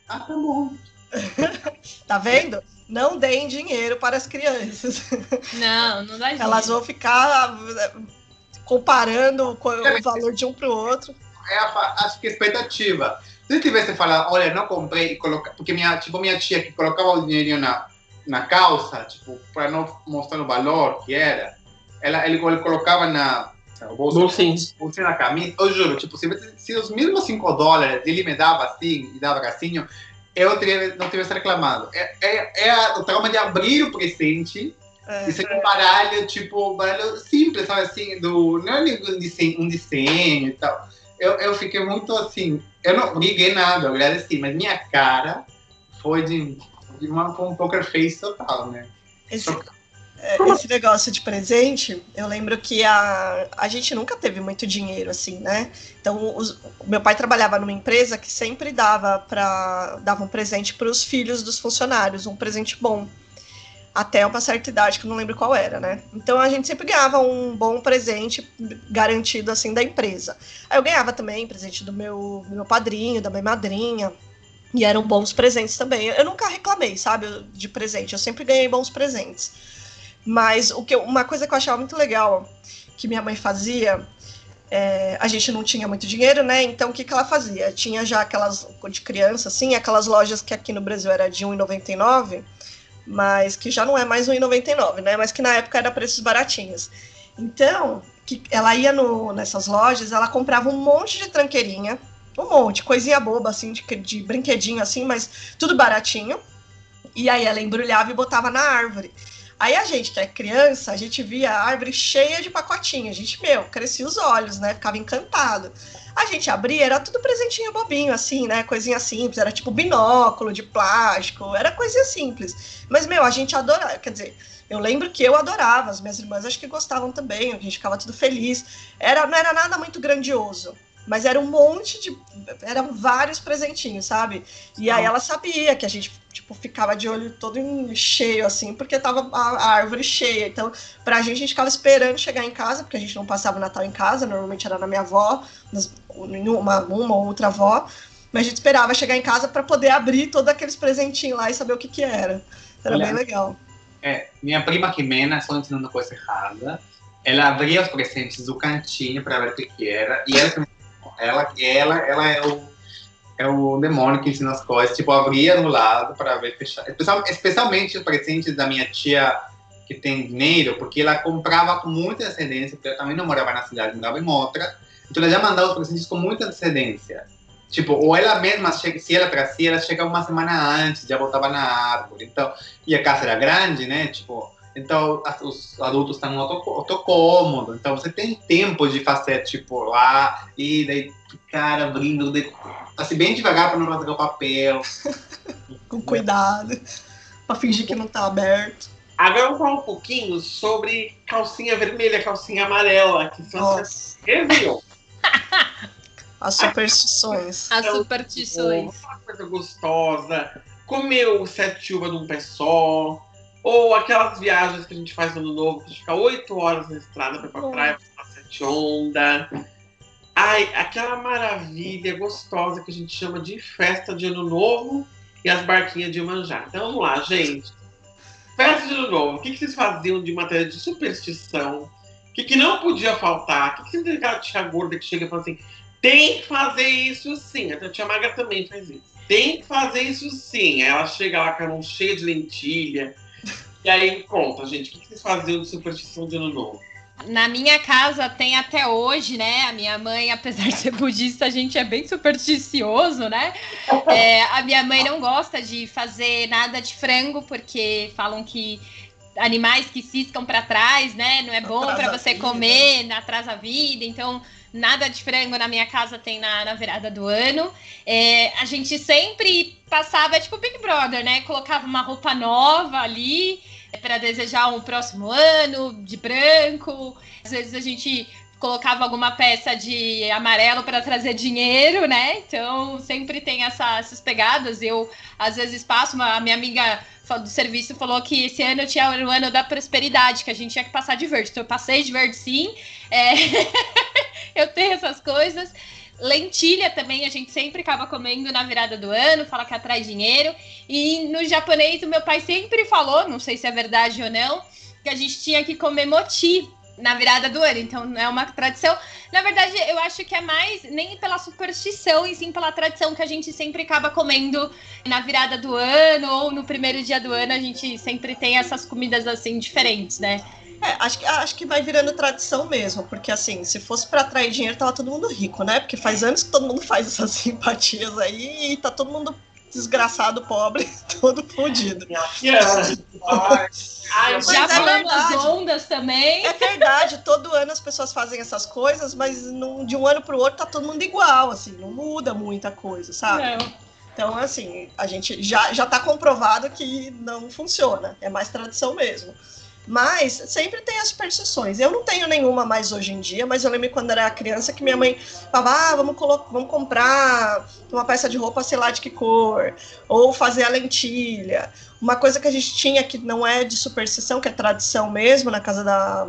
Ah, tá bom. [LAUGHS] tá vendo? Não deem dinheiro para as crianças. Não, não dá [LAUGHS] dinheiro. Elas vão ficar eh, comparando o valor de um para o outro é a, acho que a expectativa. Se eu tivesse falado, olha, não comprei, e coloca, porque minha, tipo, minha tia que colocava o dinheirinho na, na calça, tipo, para não mostrar o valor que era, ela, ele, ele colocava na bolsa, bolsinho. bolsinho na camisa, eu juro, tipo, se, se os mesmos 5 dólares ele me dava assim, e dava assim, eu teria, não tivesse reclamado. É, é, é o trauma de abrir o presente é, e ser um baralho, tipo, baralho simples, sabe assim, do, não é um desenho, um desenho e tal eu, eu fiquei muito assim. Eu não liguei nada, eu agradeci, mas minha cara foi de, de uma, um poker face total, né? Esse, é, esse negócio de presente, eu lembro que a, a gente nunca teve muito dinheiro, assim, né? Então, os, meu pai trabalhava numa empresa que sempre dava para dava um presente para os filhos dos funcionários, um presente bom até uma certa idade, que eu não lembro qual era, né? Então a gente sempre ganhava um bom presente garantido assim da empresa. Aí eu ganhava também presente do meu, do meu padrinho, da minha madrinha. E eram bons presentes também. Eu nunca reclamei, sabe, de presente. Eu sempre ganhei bons presentes. Mas o que eu, uma coisa que eu achava muito legal que minha mãe fazia, é, a gente não tinha muito dinheiro, né? Então o que, que ela fazia? Tinha já aquelas de criança, assim, aquelas lojas que aqui no Brasil era de R$1,99 mas que já não é mais 1,99, né? Mas que na época era preços baratinhos. Então, que ela ia no, nessas lojas, ela comprava um monte de tranqueirinha, um monte, coisinha boba, assim, de, de brinquedinho, assim, mas tudo baratinho. E aí ela embrulhava e botava na árvore. Aí a gente, que é criança, a gente via a árvore cheia de pacotinhos. A gente, meu, crescia os olhos, né? Ficava encantado. A gente abria, era tudo presentinho bobinho, assim, né? Coisinha simples, era tipo binóculo de plástico, era coisinha simples. Mas, meu, a gente adorava, quer dizer, eu lembro que eu adorava, as minhas irmãs acho que gostavam também, a gente ficava tudo feliz. Era, não era nada muito grandioso, mas era um monte de. Eram vários presentinhos, sabe? E aí ela sabia que a gente, tipo, ficava de olho todo cheio, assim, porque tava a, árvore cheia. Então, pra gente, a gente ficava esperando chegar em casa, porque a gente não passava o Natal em casa, normalmente era na minha avó, uma, uma ou outra avó. Mas a gente esperava chegar em casa para poder abrir todos aqueles presentinhos lá e saber o que que era. Era Olha, bem legal. É, minha prima Quimena, só ensinando coisa errada, ela abria os presentes do cantinho para ver o que que era, e ela ela, ela, ela é o, é o demônio que ensina as coisas. Tipo, abria no lado para ver fechar. Especial, especialmente os presentes da minha tia que tem dinheiro, porque ela comprava com muita antecedência, porque ela também não morava na cidade, morava em outra. Então ela já mandava os presentes com muita antecedência. Tipo, ou ela mesma, se ela trazia, ela chegava uma semana antes, já botava na árvore. Então, e a casa era grande, né? Tipo, então os adultos estão no outro, cômodo. Então você tem tempo de fazer, tipo, lá e daí ficar abrindo, assim, bem devagar para não rasgar o papel. [LAUGHS] Com cuidado, para fingir que não está aberto. Agora vamos falar um pouquinho sobre calcinha vermelha, calcinha amarela, que são as [LAUGHS] As superstições. [LAUGHS] As superstições. Uma coisa gostosa. Comeu sete uvas de um pé só ou aquelas viagens que a gente faz no ano novo, que fica oito horas na estrada para ir pra praia, pra sete onda. Ai, aquela maravilha gostosa que a gente chama de festa de ano novo e as barquinhas de manjar. Então vamos lá, gente. Festa de ano novo. O que, que vocês faziam de matéria de superstição? O que, que não podia faltar? O que, que você aquela tia gorda que chega e fala assim: tem que fazer isso sim. A tia Maga também faz isso. Tem que fazer isso sim. Aí ela chega lá com a mão cheia de lentilha, e aí, conta, gente, o que vocês faziam de superstição de ano novo? Na minha casa tem até hoje, né? A minha mãe, apesar de ser budista, a gente é bem supersticioso, né? [LAUGHS] É, a minha mãe não gosta de fazer nada de frango, porque falam que animais que ciscam para trás, né? Não é bom para você comer, atrasa a vida. Então, nada de frango na minha casa tem na, na virada do ano. É, a gente sempre passava, tipo Big Brother, né? Colocava uma roupa nova ali é, para desejar um próximo ano de branco. Às vezes a gente colocava alguma peça de amarelo para trazer dinheiro, né? Então sempre tem essa, essas pegadas. Eu às vezes passo, uma, a minha amiga do serviço falou que esse ano tinha o ano da prosperidade, que a gente tinha que passar de verde. Então eu passei de verde sim. É... [LAUGHS] eu tenho essas coisas. Lentilha também a gente sempre acaba comendo na virada do ano, fala que atrai dinheiro. E no japonês o meu pai sempre falou, não sei se é verdade ou não, que a gente tinha que comer moti na virada do ano. Então não é uma tradição. Na verdade, eu acho que é mais nem pela superstição, e sim pela tradição que a gente sempre acaba comendo na virada do ano ou no primeiro dia do ano. A gente sempre tem essas comidas assim diferentes, né? É, acho que, acho que vai virando tradição mesmo, porque assim, se fosse para atrair dinheiro, tava todo mundo rico, né? Porque faz anos que todo mundo faz essas [LAUGHS] simpatias aí e tá todo mundo desgraçado, pobre, [LAUGHS] todo fodido. Ai, já é falamos as ondas também. É verdade, todo ano as pessoas fazem essas coisas, mas não, de um ano para o outro tá todo mundo igual, assim, não muda muita coisa, sabe? Não. Então, assim, a gente já, já tá comprovado que não funciona, é mais tradição mesmo. Mas sempre tem as superstições. Eu não tenho nenhuma mais hoje em dia, mas eu lembro quando era criança que minha mãe falava: ah, vamos, vamos comprar uma peça de roupa, sei lá de que cor, ou fazer a lentilha. Uma coisa que a gente tinha que não é de superstição, que é tradição mesmo, na casa da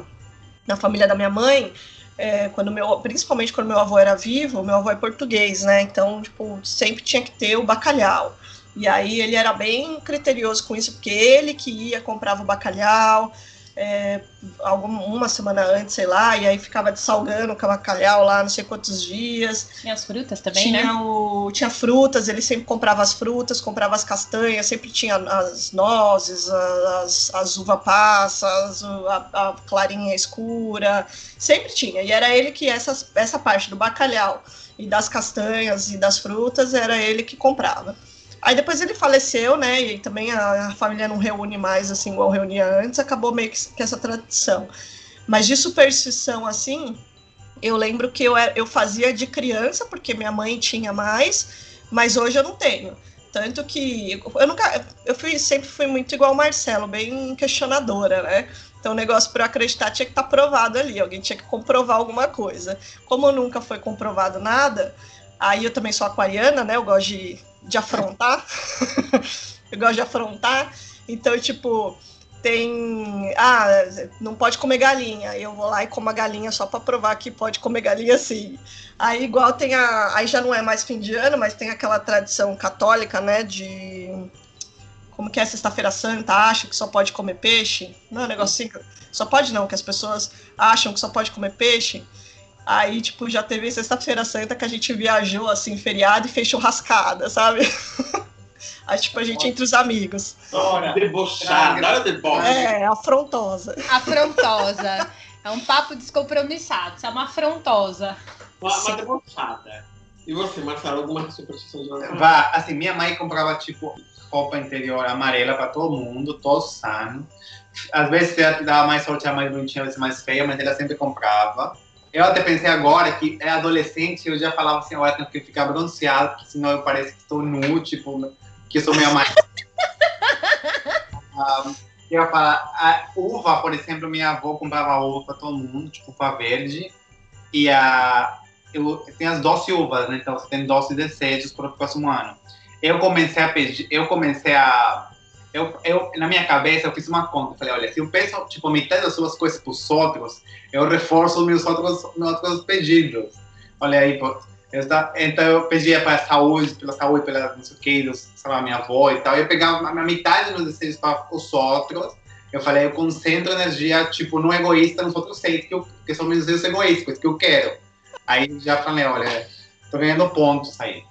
na família da minha mãe, é, quando meu, principalmente quando meu avô era vivo, meu avô é português, né? Então, tipo, sempre tinha que ter o bacalhau. E aí ele era bem criterioso com isso, porque ele que ia, comprava o bacalhau, é, alguma, uma semana antes, sei lá, e aí ficava salgando o bacalhau lá não sei quantos dias. Tinha as frutas também, tinha né? O, tinha frutas, ele sempre comprava as frutas, comprava as castanhas, sempre tinha as nozes, as, as uva passas, a, a clarinha escura, sempre tinha. E era ele que essa, essa parte do bacalhau e das castanhas e das frutas, era ele que comprava. Aí depois ele faleceu, né? E também a, a, família não reúne mais assim igual reunia antes, acabou meio que, que essa tradição. Mas de superstição assim, eu lembro que eu, eu fazia de criança, porque minha mãe tinha mais, mas hoje eu não tenho. Tanto que eu nunca. Eu fui, sempre fui muito igual o Marcelo, bem questionadora, né? Então o negócio para acreditar tinha que estar tá provado ali, alguém tinha que comprovar alguma coisa. Como nunca foi comprovado nada, aí eu também sou aquariana, né? Eu gosto de de afrontar. [LAUGHS] eu gosto de afrontar. Então, tipo, tem. Ah, não pode comer galinha. Eu vou lá e como a galinha só para provar que pode comer galinha sim. Aí, igual tem a. Aí já não é mais fim de ano, mas tem aquela tradição católica, né? De. Como que é Sexta-feira Santa? Acha que só pode comer peixe? Não é um negocinho. Só pode não, que as pessoas acham que só pode comer peixe. Aí, tipo, já teve sexta-feira santa que a gente viajou, assim, feriado e fez churrascada, sabe? [LAUGHS] Aí, tipo, a gente entre os amigos. Ora, debochada, olha deboche. É, afrontosa. Afrontosa. [LAUGHS] É um papo descompromissado, isso é uma afrontosa. Uma, uma debochada. E você, Marcelo, alguma superstição de Vá, assim, minha mãe comprava, tipo, roupa interior amarela pra todo mundo, todo sano. Às vezes ela dava mais sorte, a mais bonitinha, às vezes mais feia, mas ela sempre comprava. Eu até pensei agora que é adolescente, eu já falava assim, eu tenho que ficar bronzeado, porque senão eu pareço que estou nu, tipo, que eu sou minha mãe. um, eu ia falar, a uva, por exemplo, minha avó comprava uva para todo mundo, tipo uva verde, e a, eu, tem as doce uvas, né? Então você tem doce desejos para o próximo ano. Eu comecei a pedir, eu comecei a eu, eu, na minha cabeça, eu fiz uma conta. Falei, olha, se eu peço, tipo, metade das suas coisas para os outros, eu reforço os meus outros, meus outros pedidos. Olha aí, pô. Eu então, eu pedia para a saúde, pela saúde, pela não sei o que, dos, sei lá, minha avó e tal. Eu pegava a metade dos desejos para os outros. Eu falei, eu concentro energia, tipo, no egoísta, nos outros seis, que, eu, que são meus desejos egoístas, que eu quero. Aí já falei, olha, tô ganhando pontos aí.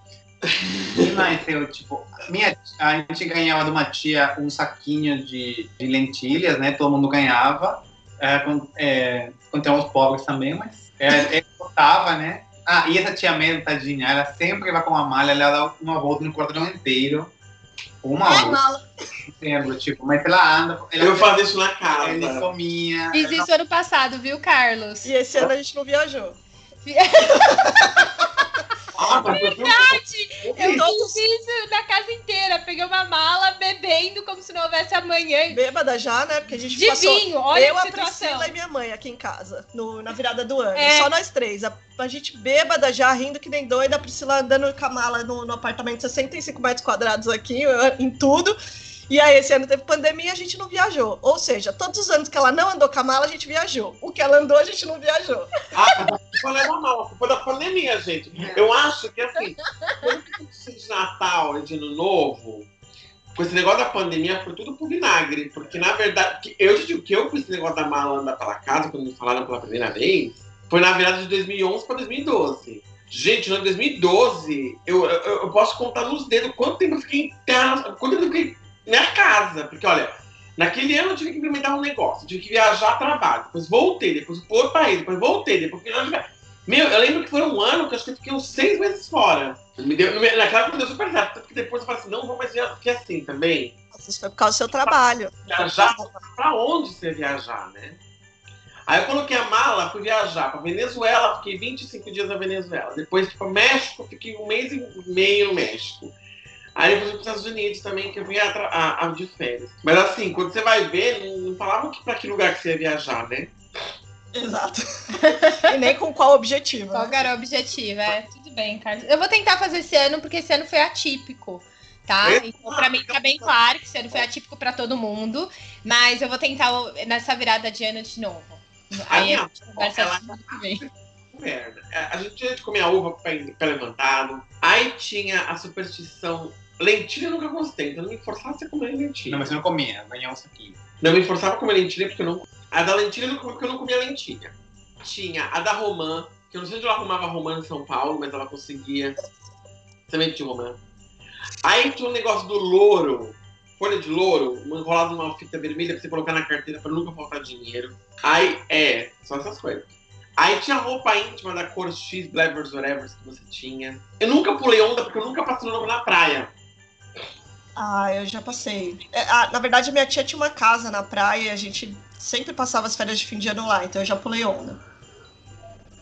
E mais, eu, tipo, minha, a gente ganhava de uma tia um saquinho de, de lentilhas, né? Todo mundo ganhava. é, com, é, contra os pobres também, mas é, ele botava, né? Ah, e essa tia Mel, tadinha, ela sempre vai com uma malha, ela dá uma volta no quarteirão inteiro. Uma É, volta, lembro, tipo, mas ela anda, ela Eu fazia isso na casa. ele sominha. Fiz isso ano passado, viu, Carlos? E esse ano a gente não viajou. [LAUGHS] Ah, mas eu Eu fiz isso na casa inteira. Peguei uma mala bebendo como se não houvesse amanhã. Bêbada já, né? Porque a gente De passou. vinho, olha eu, a a. Priscila e minha mãe aqui em casa, no- na virada do ano. É. Só nós três. A, a gente bêbada já, rindo que nem doida, a Priscila andando com a mala no, no apartamento de 65 metros quadrados aqui, em tudo. E aí, esse ano teve pandemia a gente não viajou. Ou seja, todos os anos que ela não andou com a mala, a gente viajou. O que ela andou, a gente não viajou. Ah, mas a culpa não é da pandemia, gente. Eu acho que assim, de Natal de Ano Novo, com esse negócio da pandemia, foi tudo pro vinagre. Porque, na verdade, eu digo que eu com esse negócio da mala andar pela casa, quando me falaram pela primeira vez, foi na virada de 2011 para 2012. Gente, no ano 2012, eu, eu, eu posso contar nos dedos quanto tempo eu fiquei em casa, quanto tempo eu fiquei na casa. Porque, olha, naquele ano eu tive que implementar um negócio, tive que viajar a trabalho, depois voltei, depois para outro país, depois voltei, depois. Meu, eu lembro que foi um ano que eu acho que eu fiquei uns seis meses fora. Me deu, me- naquela época deu super certo, tanto que depois eu falei assim, não vou mais viajar, porque assim também, Isso foi por causa do seu trabalho. viajar, pra onde você viajar, né? Aí eu coloquei a mala, fui viajar pra Venezuela, fiquei 25 dias na Venezuela. Depois fui pro México, fiquei um mês e meio no México. Aí depois fui pros Estados Unidos também, que eu fui a, a- a- de férias. Mas assim, quando você vai ver, não, não falavam que, pra que lugar que você ia viajar, né? Exato. [LAUGHS] e nem com qual objetivo. Qual né? era o objetivo? É, tudo bem, Carlos. Eu vou tentar fazer esse ano, porque esse ano foi atípico. Tá? Então, pra mim, tá bem claro que esse ano foi atípico pra todo mundo. Mas eu vou tentar nessa virada de ano de novo. Aí minha a gente conversa ela- vem. [LAUGHS] merda. É, A gente tinha de comer a uva pé levantado. Aí tinha a superstição. Lentilha eu nunca gostei, então não me forçava a comer lentilha. Não, mas você não comia, ganhou um saquinho. Não me forçava a comer lentilha porque eu não. A da lentilha eu não comia porque eu não comia lentilha. Tinha a da romã, que eu não sei onde ela arrumava romã em São Paulo, mas ela conseguia. Também tinha romã. Aí tinha um negócio do louro, folha de louro, enrolado numa fita vermelha pra você colocar na carteira pra nunca faltar dinheiro. Aí, é, só essas coisas. Aí tinha roupa íntima da cor X, Blevers, whatever que você tinha. Eu nunca pulei onda porque eu nunca passei no na praia. Ah, eu já passei. É, ah, na verdade, minha tia tinha uma casa na praia e a gente sempre passava as férias de fim de ano lá, então eu já pulei onda.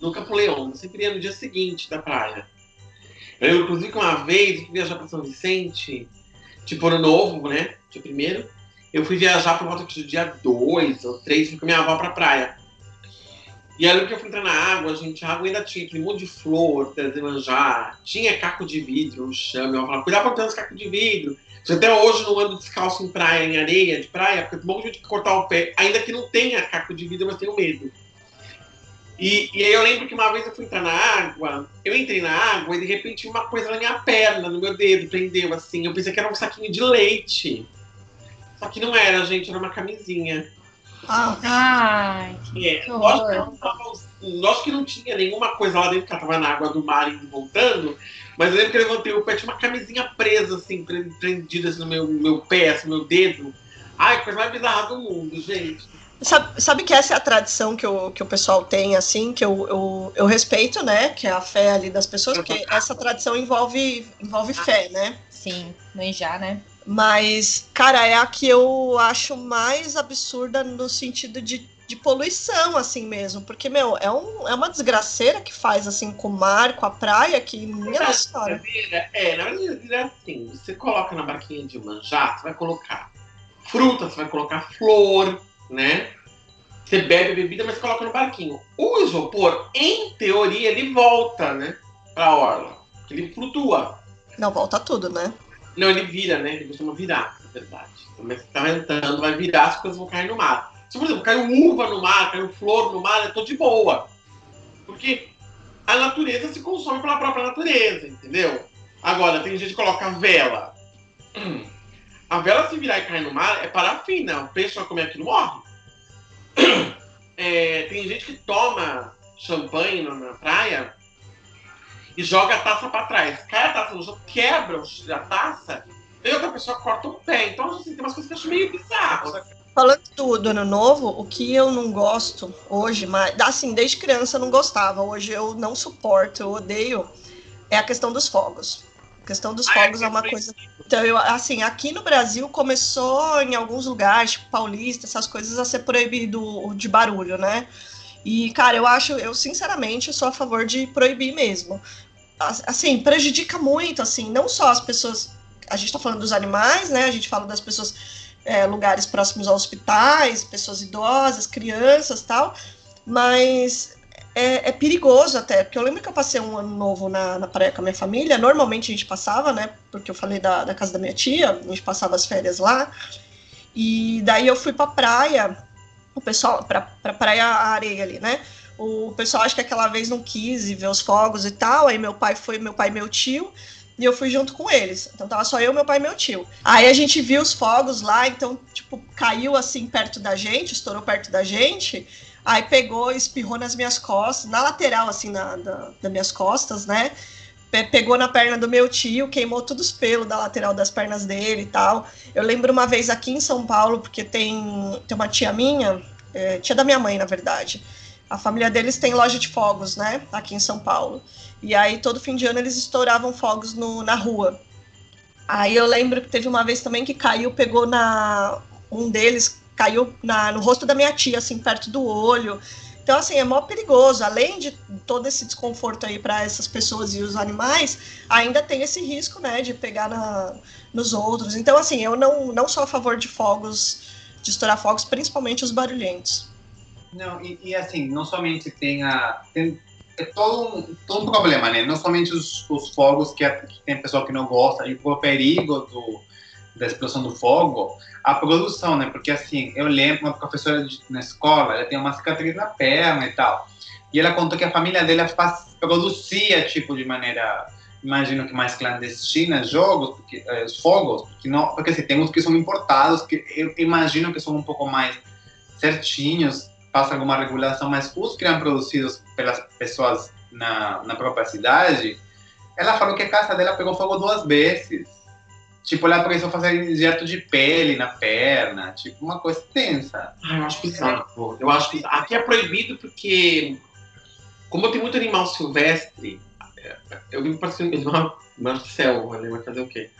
Nunca pulei onda, sempre ia no dia seguinte da praia. Eu inclusive, uma vez fui viajar pra São Vicente, tipo ano novo, né? Dia primeiro. Eu fui viajar por volta do dia 2 ou 3, fui com minha avó pra praia. E aí que eu fui entrar na água, gente, a água ainda tinha aquele monte de flor, manjar, tinha caco de vidro no chão. Minha avó falava, cuidado não ter uns cacos de vidro. Se até hoje não ando descalço em praia, em areia de praia, porque tem um monte de gente que cortar o pé, ainda que não tenha caco de vidro, mas tenho medo. E, e aí eu lembro que uma vez eu fui entrar na água, eu entrei na água e de repente uma coisa na minha perna, no meu dedo, prendeu assim. Eu pensei que era um saquinho de leite. Só que não era, gente, era uma camisinha. Ah, Ai, E é, Que lógico, que não lógico que não tinha nenhuma coisa lá dentro, que ela tava na água do mar e voltando. Mas eu lembro que eu levantei o pé, tinha uma camisinha presa, assim, pre- prendida assim, no meu, meu pé, assim, no meu dedo. Ai, coisa mais bizarra do mundo, gente. Sabe, sabe que essa é a tradição que o, que o pessoal tem, assim, que eu, eu, eu respeito, né? Que é a fé ali das pessoas, porque essa tradição envolve, envolve fé, né? sim, manjar, né? Mas, cara, é a que eu acho mais absurda no sentido de, de poluição, assim mesmo. Porque, meu, é, um, é uma desgraceira que faz, assim, com o mar, com a praia, que minha. Cadeira, É, na verdade é assim, você coloca na barquinha de manjar, você vai colocar fruta, você vai colocar flor, né? Você bebe a bebida, mas coloca no barquinho. O isopor, em teoria, ele volta, né? Pra orla. Ele flutua. Não, volta tudo, né? Não, ele vira, né? Ele costuma virar, na verdade. Mas tá ventando, vai virar, as coisas vão cair no mar. Se, por exemplo, caiu uva no mar, caiu flor no mar, eu tô de boa. Porque a natureza se consome pela própria natureza, entendeu? Agora, tem gente que coloca vela. A vela, se virar e cair no mar, é parafina. O peixe vai comer aquilo morre. É, tem gente que toma champanhe na, praia e joga a taça pra trás. Cai a taça no chão, quebra o- a taça, e outra pessoa corta um pé. Então, assim, tem umas coisas que eu acho meio bizarras. Falando do, do ano novo, o que eu não gosto hoje, mas assim, desde criança eu não gostava, hoje eu não suporto, eu odeio, é a questão dos fogos. A questão dos Ah, fogos é é uma coisa. Então, eu, assim, aqui no Brasil começou em alguns lugares, tipo Paulista, essas coisas, a ser proibido de barulho, né? E, cara, eu acho, eu sinceramente sou a favor de proibir mesmo. As- Assim, prejudica muito, assim, não só as pessoas. A gente tá falando dos animais, né? A gente fala das pessoas, é, lugares próximos a hospitais, pessoas idosas, crianças tal, mas é, é perigoso até, porque eu lembro que eu passei um ano novo na, na praia com a minha família, normalmente a gente passava, né? Porque eu falei da, da casa da minha tia, a gente passava as férias lá, e daí eu fui pra praia, o pessoal, pra, pra praia areia ali, né? O pessoal acho que aquela vez não quis ver os fogos e tal, aí meu pai foi, meu pai e meu tio, e eu fui junto com eles. Então tava só eu, meu pai e meu tio. Aí a gente viu os fogos lá, então, tipo, caiu assim perto da gente, estourou perto da gente. Aí pegou, espirrou nas minhas costas, na lateral, assim, na, da, das minhas costas, né? Pe- Pegou na perna do meu tio, queimou todos os pelos da lateral das pernas dele e tal. Eu lembro uma vez aqui em São Paulo, porque tem, tem uma tia minha, é, tia da minha mãe, na verdade. A família deles tem loja de fogos, né? Aqui em São Paulo. E aí, todo fim de ano, eles estouravam fogos no, na rua. Aí eu lembro que teve uma vez também que caiu, pegou na. Um deles caiu na, no rosto da minha tia, assim, perto do olho. Então, assim, é mó perigoso. Além de todo esse desconforto aí para essas pessoas e os animais, ainda tem esse risco, né, de pegar na, nos outros. Então, assim, eu não, não sou a favor de fogos, de estourar fogos, principalmente os barulhentos. Não, e, e assim, não somente tem a. Tem, é todo um, todo um problema, né? Não somente os, os fogos que, a- que tem pessoa que não gosta, e o perigo do, da explosão do fogo, a produção, né? Porque assim, eu lembro uma professora de- na escola, ela tem uma cicatriz na perna e tal. E ela contou que a família dela faz, produzia, tipo, de maneira, imagino que mais clandestina, jogos, porque, eh, os fogos, porque, não, porque assim, tem uns que são importados, que eu imagino que são um pouco mais certinhos, passa alguma regulação, mas os que eram produzidos pelas pessoas na, na própria cidade, ela falou que a casa dela pegou fogo duas vezes. Tipo, ela precisou fazer injeto de pele na perna, tipo, uma coisa tensa. Ah, eu acho bizarro. Eu acho que aqui é proibido porque, como tem muito animal silvestre, eu vim parecendo selva, né? Vai fazer o quê?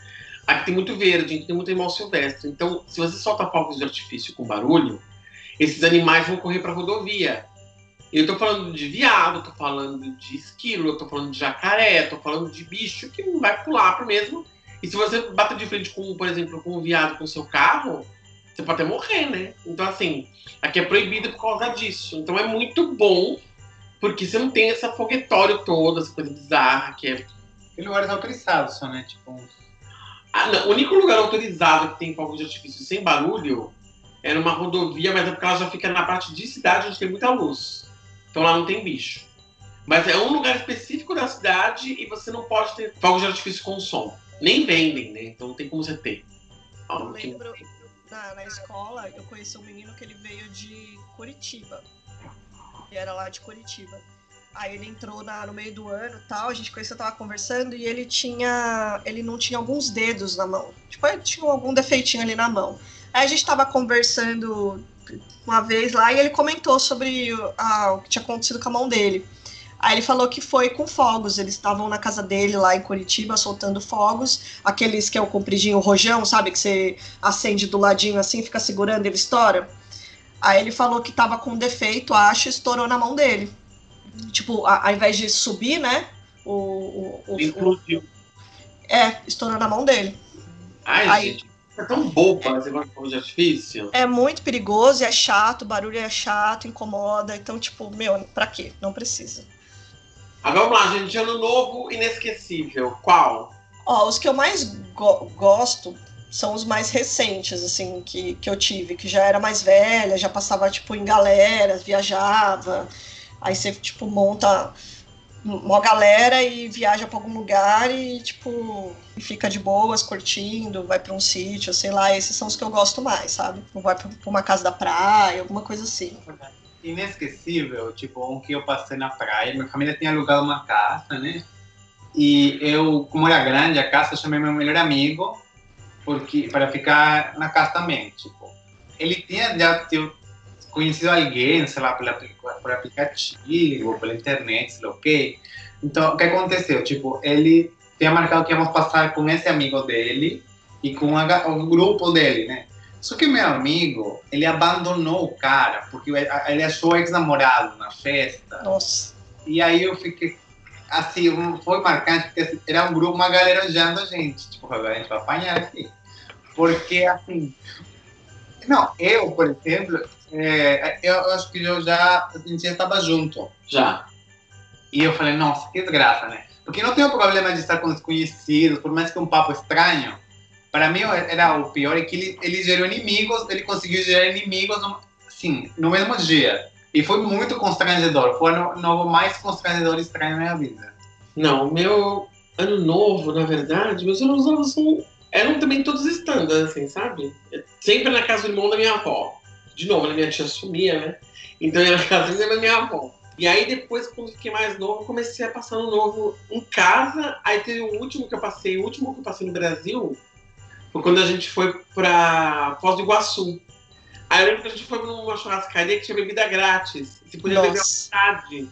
Aqui tem muito verde, tem muito animal silvestre. Então, se você solta fogos de artifício com barulho, esses animais vão correr para rodovia. Eu tô falando de viado, tô falando de esquilo, tô falando de jacaré, tô falando de bicho que não vai pular pro mesmo. E se você bater de frente com, por exemplo, com um viado com seu carro, você pode até morrer, né? Então, assim, aqui é proibido por causa disso. Então é muito bom, porque você não tem essa foguetório todo, essa coisa bizarra que é. Tem lugares autorizados só, né? Tipo, Ah, não, o único lugar autorizado que tem fogos de artifício sem barulho é numa rodovia, mas é porque ela já fica na parte de cidade onde tem muita luz. Então lá não tem bicho. Mas é um lugar específico da cidade e você não pode ter fogos de artifício com som. Nem vendem, né? Então não tem como você ter. Eu lembro, na, na escola, eu conheci um menino que ele veio de Curitiba. Ele era lá de Curitiba. Aí ele entrou na- no meio do ano e tal, a gente conheceu, tava conversando, e ele tinha. Ele não tinha alguns dedos na mão. Tipo, ele tinha algum defeitinho ali na mão. Aí a gente tava conversando uma vez lá e ele comentou sobre o- ah, o que tinha acontecido com a mão dele. Aí ele falou que foi com fogos. Eles estavam na casa dele lá em Curitiba soltando fogos, aqueles que é o compridinho rojão, sabe? Que você acende do ladinho assim, fica segurando, ele estoura. Aí ele falou que tava com defeito, acho, e estourou na mão dele. Tipo, a- ao invés de subir, né? O, o- o- o- Inclusive. é, estourou na mão dele. Ai, Aí- gente, é tão boba esse negócio de fogo de artifício. É muito perigoso, é chato, o barulho é chato, incomoda. Então, tipo, meu, pra quê? Não precisa. Agora vamos lá, gente. Ano novo inesquecível. Qual? Ó, os que eu mais go- gosto são os mais recentes, assim, que, que eu tive, que já era mais velha, já passava, tipo, em galera, viajava. Aí você, tipo, monta uma galera e viaja pra algum lugar e, tipo, fica de boas, curtindo, vai pra um sítio, sei lá. Esses são os que eu gosto mais, sabe? Vai pra uma casa da praia, alguma coisa assim. inesquecível, tipo, um que eu passei na praia. Minha família tinha alugado uma casa, né? E eu, como era grande a casa, eu chamei meu melhor amigo porque para ficar na casa também, tipo. ele tinha já tipo, conhecido alguém, sei lá, pela, por aplicativo, pela internet, sei lá o quê. Então, o que aconteceu? Tipo, ele tinha marcado que íamos passar com esse amigo dele e com a, o grupo dele, né? Só que meu amigo, ele abandonou o cara, porque ele achou ex-namorado na festa. Nossa. E aí eu fiquei, assim, foi marcante, porque assim, era um grupo, uma galera odiando a gente. Tipo, a gente vai apanhar aqui. Porque, assim... Não, eu, por exemplo, é, eu acho que eu já, a gente já estava junto. Já. E eu falei, nossa, que desgraça, né? Porque não tem o problema de estar com desconhecidos, por mais que um papo estranho. Para mim, era o pior é que ele, ele gerou inimigos, ele conseguiu gerar inimigos, assim, no mesmo dia. E foi muito constrangedor. Foi o novo mais constrangedor e estranho na minha vida. Não, meu ano novo, na verdade, meus anos novos são, eram também todos estándares, assim, sabe? Sempre na casa do irmão da minha avó. De novo, a minha tia sumia, né? Então ia na casa da minha avó. E aí depois, quando fiquei mais novo, comecei a passar no novo em casa. Aí teve o último que eu passei, o último que eu passei no Brasil, foi quando a gente foi pra Foz do Iguaçu. Aí eu lembro que a gente foi numa churrascaria que tinha bebida grátis. Você podia beber à vontade.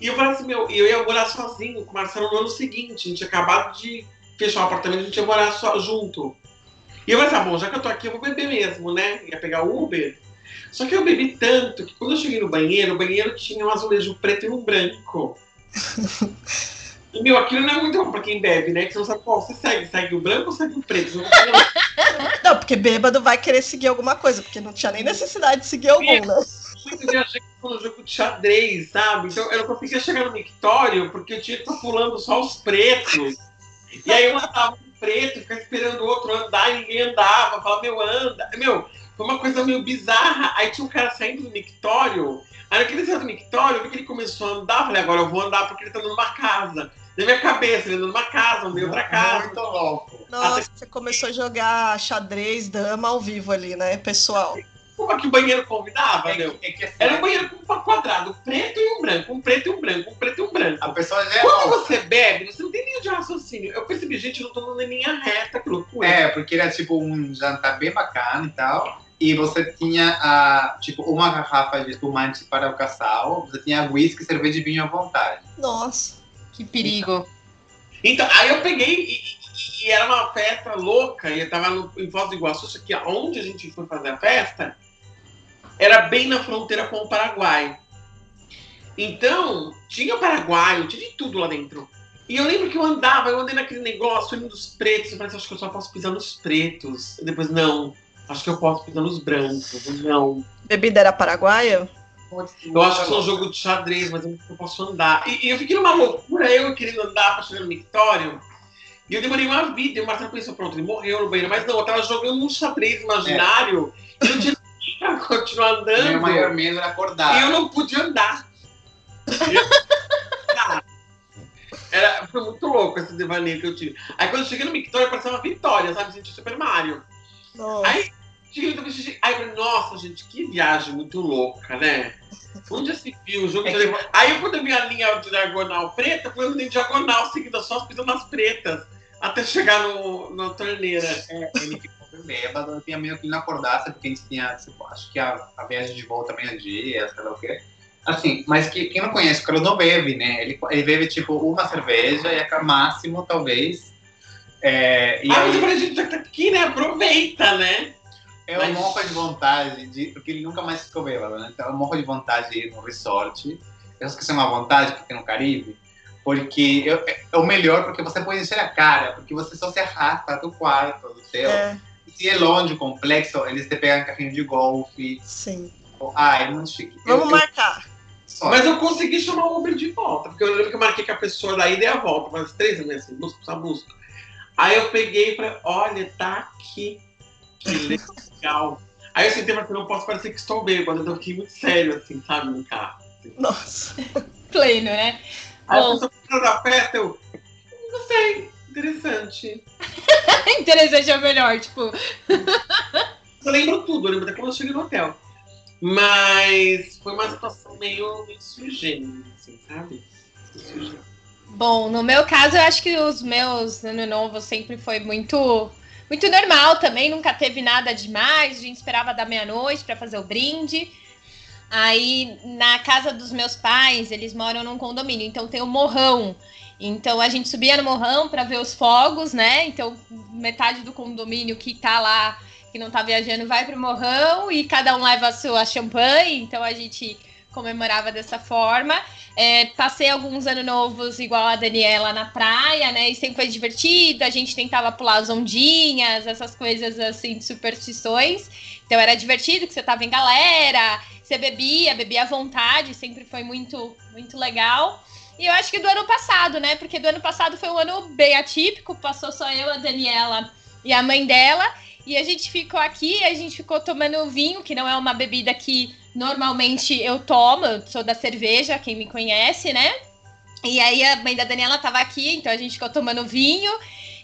E eu falei assim, meu, eu ia morar sozinho com o Marcelo no ano seguinte. A gente tinha acabado de fechar o apartamento, a gente ia morar só, junto. E eu falei assim, ah, bom, já que eu tô aqui, eu vou beber mesmo, né? Ia pegar o Uber. Só que eu bebi tanto que quando eu cheguei no banheiro, o banheiro tinha um azulejo preto e um branco. [LAUGHS] e, meu, aquilo não é muito bom pra quem bebe, né? Que você não sabe qual você segue. Segue o branco ou segue o preto? [LAUGHS] Não, porque bêbado vai querer seguir alguma coisa, porque não tinha nem necessidade de seguir algum, né? Muito viajei no jogo de xadrez, sabe? Então eu não conseguia chegar no mictório porque eu tinha que estar pulando só os pretos. E aí eu andava no preto, ficava esperando o outro andar e ninguém andava. Falava, meu, anda. Meu, foi uma coisa meio bizarra. Aí tinha um cara saindo do mictório. Aí naquele saiu do mictório, eu vi que ele começou a andar. Falei, agora eu vou andar porque ele tá dando uma casa. Na minha cabeça, ele andando numa casa, meio outra casa. Muito louco. Nossa, Até... você começou a jogar xadrez, dama ao vivo ali, né, pessoal? Como é que o banheiro convidava, é meu? É que, assim, Era um banheiro com um quadrado, preto e um branco, um preto e um branco, um preto e um branco. A pessoa já é Quando você bebe, você não tem nem de raciocínio. Eu percebi, gente, não tô dando em linha reta, que loucura. É, porque era tipo um jantar bem bacana e tal e você tinha a, tipo uma garrafa de espumante para o casal, você tinha whisky, cerveja e vinho à vontade. Nossa, que perigo. Então, então aí eu peguei e, e, e, era uma festa louca, e eu tava no, em Foz do Iguaçu, só que onde a gente foi fazer a festa era bem na fronteira com o Paraguai. Então, tinha Paraguai, tinha de tudo lá dentro. E eu lembro que eu andava, eu andei naquele negócio, olhando dos pretos, eu falei, acho que eu só posso pisar nos pretos. E depois, não, Acho que eu posso pisar nos brancos. Não. Bebida era paraguaia? Eu acho que é um jogo de xadrez, mas eu não posso andar. E, e eu fiquei numa loucura, eu querendo andar pra chegar no mictório. E eu demorei uma vida. E o Marcelo pensou, pronto, ele morreu no banheiro. Mas não, eu tava jogando um xadrez imaginário. É. E eu tinha [LAUGHS] que continuar andando. Meu maior medo era acordar. E eu não pude andar. [LAUGHS] era, foi muito louco esse devaneio que eu tive. Aí quando eu cheguei no Mictório, parecia uma vitória, sabe? Senti Super Mario. Nossa. Aí Cheguei no Aí eu falei, nossa, gente, que viagem muito louca, né? Onde se viu o jogo é de que... Aí quando eu vi a linha diagonal preta, foi em diagonal, seguida só pisando nas pretas, até chegar no, na torneira. É, ele ficou bêbado, eu tinha medo que ele não acordasse, porque a gente tinha, tipo, acho que a, a viagem de volta meio-dia, sei lá o quê. Assim, mas que, quem não conhece, o Carlos não bebe, né? Ele, ele bebe, tipo, uma cerveja e é máximo, talvez. É, e ah, aí... mas a gente já tá aqui, né? Aproveita, né? Eu Mas... morro de vontade de. Porque ele nunca mais ficou bêbado, né? Então eu morro de vontade de ir no resort. Eu esqueci uma vontade que tem no Caribe. Porque eu, é o melhor, porque você pode encher a cara, porque você só se arrasta do quarto, do seu. É. Se é longe, complexo, eles te pegam carrinho de golfe. Sim. Ah, é muito chique. Vamos eu, marcar. Eu... Mas eu consegui chamar o Uber de volta, porque eu lembro que eu marquei com a pessoa da ida e a volta, mas três meses, assim, busca, só busca. Aí eu peguei e falei, olha, tá aqui. Que [LAUGHS] legal. Aí eu sentei, mas não posso parecer que estou bêbado, então eu fiquei muito sério, assim, sabe, no carro. Assim. Nossa. [LAUGHS] Pleno, né? Aí Bom. a pessoa da festa, eu. Não sei, interessante. [LAUGHS] interessante é o melhor, tipo. [LAUGHS] eu lembro tudo, eu lembro até quando eu cheguei no hotel. Mas foi uma situação meio, meio assim, sabe? Bom, no meu caso, eu acho que os meus ano novo sempre foi muito muito normal também, nunca teve nada demais. A gente esperava da meia-noite para fazer o brinde. Aí, na casa dos meus pais, eles moram num condomínio, então tem o morrão. Então a gente subia no morrão para ver os fogos, né? Então metade do condomínio que tá lá, que não tá viajando, vai pro morrão e cada um leva a sua champanhe. Então a gente comemorava dessa forma. É, passei alguns anos novos igual a Daniela na praia, né? E sempre foi divertido. A gente tentava pular as ondinhas, essas coisas assim de superstições. Então era divertido que você tava em galera, você bebia, bebia à vontade, sempre foi muito, muito legal. E eu acho que do ano passado, né? Porque do ano passado foi um ano bem atípico, passou só eu, a Daniela e a mãe dela. E a gente ficou aqui, a gente ficou tomando vinho, que não é uma bebida que normalmente eu tomo, eu sou da cerveja, quem me conhece, né? E aí a mãe da Daniela tava aqui, então a gente ficou tomando vinho.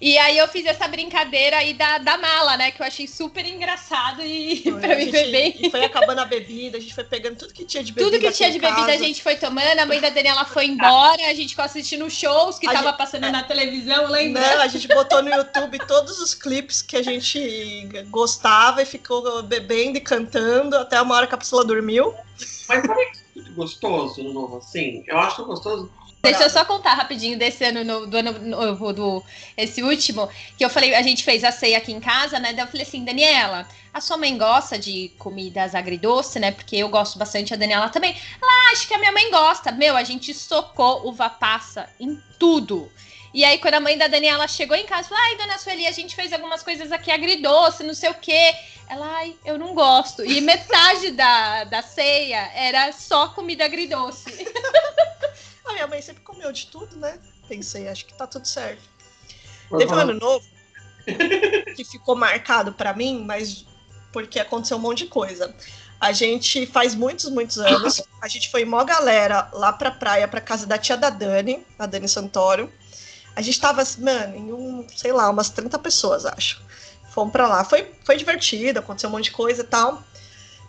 E aí eu fiz essa brincadeira aí da, da mala, né? Que eu achei super engraçado e Foi, [LAUGHS] pra mim foi bem. E foi acabando a bebida, a gente foi pegando tudo que tinha de bebida. Tudo que tinha de bebida casa. a gente foi tomando, a mãe da Daniela foi embora, a gente ficou assistindo shows que A tava gente- passando na televisão, lembra? Não, a gente botou no YouTube todos os clipes que a gente gostava e ficou bebendo e cantando até uma hora que a pessoa dormiu. Mas sabe que é gostoso no novo assim? Eu acho gostoso. Deixa eu só contar rapidinho desse ano novo, do ano novo, do esse último, que eu falei, a gente fez a ceia aqui em casa, né? Daí eu falei assim, Daniela, a sua mãe gosta de comidas agridoce, né? Porque eu gosto bastante, a Daniela também. Ela "Ah, acho que a minha mãe gosta. Meu, a gente socou uva passa em tudo. E aí, quando a mãe da Daniela chegou em casa, falou: Ai, dona Sueli, a gente fez algumas coisas aqui agridoce, não sei o quê. Ela, ai, eu não gosto. E metade da, da ceia era só comida agridoce. [LAUGHS] A minha mãe sempre comeu de tudo, né? Pensei, acho que tá tudo certo. Por Teve um ano novo que ficou marcado pra mim, mas porque aconteceu um monte de coisa. A gente faz muitos, muitos anos. A gente foi mó galera lá pra praia, pra casa da tia da Dani, a Dani Santoro. A gente tava, mano, em um, sei lá, umas 30 pessoas, acho. Fomos pra lá. Foi, foi divertido, aconteceu um monte de coisa e tal.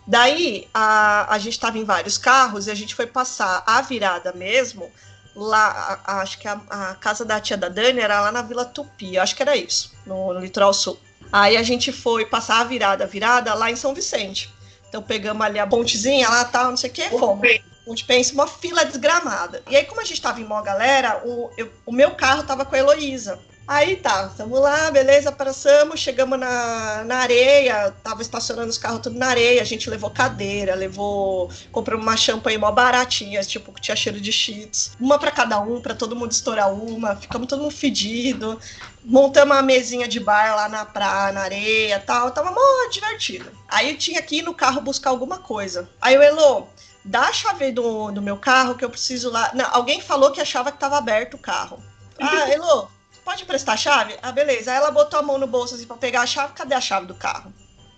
Daí a, a gente tava em vários carros e a gente foi passar a virada mesmo lá, a- acho que a, a casa da tia da Dani era lá na Vila Tupi, acho que era isso, no, no litoral sul. Aí a gente foi passar a virada, a virada lá em São Vicente. Então pegamos ali a pontezinha lá, tal, não sei o que, fomos. Ponte pensa, uma fila desgramada. E aí, como a gente tava em mó galera, o, eu- o meu carro tava com a Heloísa. Aí tá, tamo lá, beleza, passamos, chegamos na, na areia, tava estacionando os carros tudo na areia, a gente levou cadeira, levou, compramos uma champanhe mó baratinha, tipo, que tinha cheiro de cheats, uma pra cada um, pra todo mundo estourar uma, ficamos todo mundo fedido, montamos uma mesinha de bar lá na praia, na areia tal, tava mó divertido. Aí eu tinha que ir no carro buscar alguma coisa. Aí o Elo, dá a chave do, do meu carro que eu preciso lá. Não, alguém falou que achava que tava aberto o carro. [LAUGHS] Ah, Elo, pode emprestar a chave? Ah, beleza. Aí ela botou a mão no bolso assim pra pegar a chave. Cadê a chave do carro?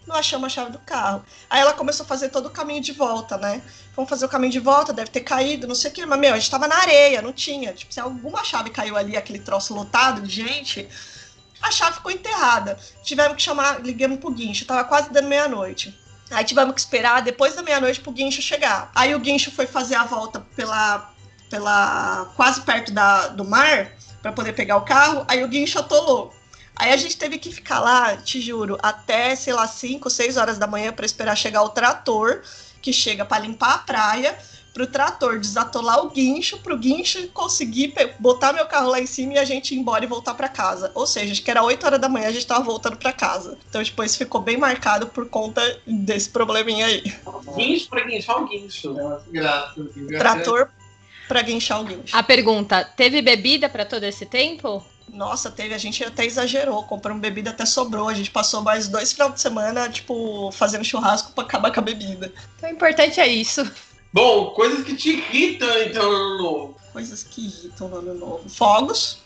Não achamos a chave do carro. Aí ela começou a fazer todo o caminho de volta, né? Vamos fazer o caminho de volta, deve ter caído, não sei o que. Mas, meu, a gente tava na areia, não tinha. Tipo, se alguma chave caiu ali, aquele troço lotado de gente, a chave ficou enterrada. Tivemos que chamar, ligamos pro guincho, tava quase dando meia-noite. Aí tivemos que esperar depois da meia-noite pro guincho chegar. Aí o guincho foi fazer a volta pela, pela quase perto da, do mar para poder pegar o carro. Aí o guincho atolou. Aí a gente teve que ficar lá, te juro, até, sei lá, 5, 6 horas da manhã para esperar chegar o trator, que chega para limpar a praia, pro trator desatolar o guincho, pro guincho conseguir botar meu carro lá em cima e a gente ir embora e voltar para casa. Ou seja, acho que era 8 horas da manhã a gente tava voltando para casa. Então, tipo, isso ficou bem marcado por conta desse probleminha aí. Guincho pra guincho, olha o guincho. Nossa, graças. Trator para guinchar o guincho. A pergunta: teve bebida pra todo esse tempo? Nossa, teve, a gente até exagerou, compramos bebida até sobrou. A gente passou mais dois final de semana, tipo, fazendo churrasco pra acabar com a bebida. Então, o importante é isso. Bom, coisas que te irritam então no ano novo. Coisas que irritam no ano novo. Fogos,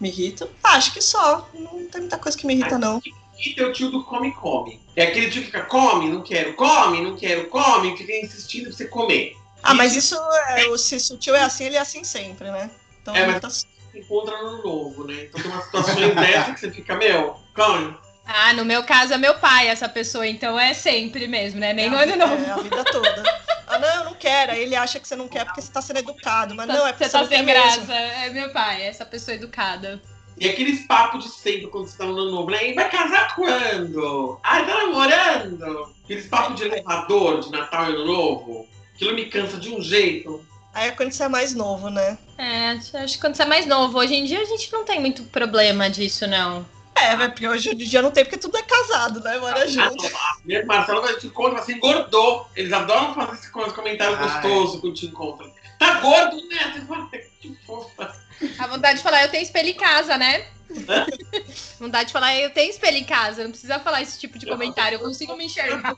me irritam. Ah, acho que só. Não tem muita coisa que me irrita, não. Irrita é o tio do come-come. É aquele tio que fica, come, não quero, come, não quero, come, fica insistindo pra você comer. Ah, mas isso, é, o- se o tio é assim, ele é assim sempre, né? Então, É, mas- tá- Você encontra no ano novo, né? Então tem umas situações dessas que você fica, meu, come. Ah, no meu caso é meu pai, essa pessoa, então é sempre mesmo, né? Nem é no ano vi- novo. É a vida toda. Ah, não, eu não quero. Aí ele acha que você não quer porque você tá sendo educado. Mas não, é porque você tá sem mesmo. graça. É meu pai, essa pessoa educada. E aqueles papos de sempre quando você tá no ano novo, né? E vai casar quando? Ai, tá namorando? Aqueles papos de elevador de Natal e Ano Novo. Aquilo me cansa de um jeito. Aí é quando você é mais novo, né? É, acho que quando você é mais novo. Hoje em dia a gente não tem muito problema disso, não. É, velho, porque hoje em dia não tem, porque tudo é casado, né? Mora junto. Mesmo Marcelo vai te encontrar, você engordou. Eles adoram fazer esse comentário Ai. gostoso quando te encontram. Tá gordo, né? Que fofa. A vontade de falar, eu tenho espelho em casa, né? [LAUGHS] vontade de falar, eu tenho espelho em casa. Não precisa falar esse tipo de comentário, eu consigo me enxergar.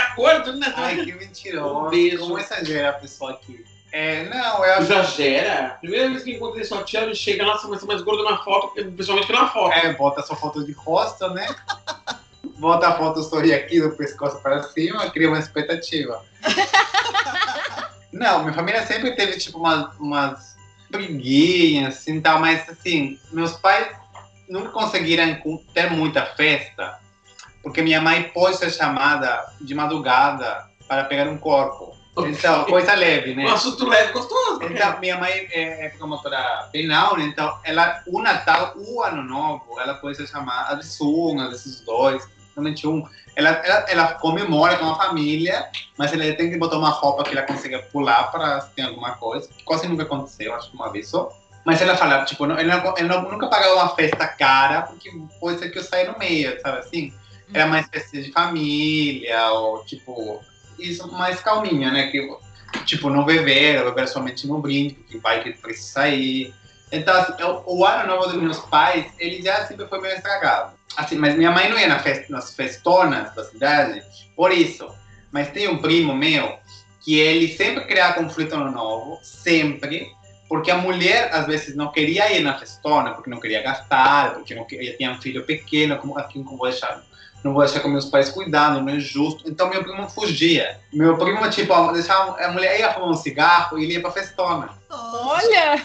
Tá gordo, né? Ai, que mentiroso. Um beijo. Como exagera a pessoa aqui? É, não, eu acho Exagera. Primeira vez que encontrei sua tia, ele chega, nossa, mas você é mais gordo na foto, principalmente que na foto. É, bota sua foto de costa, né? Bota a foto story aqui do pescoço para cima, cria uma expectativa. Não, minha família sempre teve, tipo, umas, umas briguinhas, assim, tal, mas, assim, meus pais nunca conseguiram ter muita festa, porque minha mãe pode ser chamada de madrugada para pegar um corpo. Então, coisa leve, né? Um assunto leve, gostoso. Então, minha mãe é, é promotora penal, né? então ela, o Natal, o Ano Novo, ela pode ser chamada de uma desses dois, realmente um. Ela, ela, ela comemora com a família, mas ela tem que botar uma roupa que ela consiga pular para tem alguma coisa. Quase nunca aconteceu, acho que uma vez só. Mas ela fala, tipo, não, ela, ela nunca pagava uma festa cara, porque pode ser que eu saia no meio, sabe assim? Era mais festa de família, ou tipo, isso mais calminha, né? Que tipo, não beber, beber somente no brinde, porque vai que precisa sair. Então, assim, o, o ano novo dos meus pais, ele já sempre foi meio estragado. Assim, mas minha mãe não ia na festa, nas festonas da cidade, por isso. Mas tem um primo meu que ele sempre cria conflito no novo, sempre, porque a mulher às vezes não queria ir na festona, porque não queria gastar, porque não queria, tinha um filho pequeno, como aqui como vou deixar não vou deixar com meus pais cuidando, não é justo. Então meu primo fugia. Meu primo, tipo, deixava, a mulher ia fumar um cigarro e ele ia pra festona. Olha!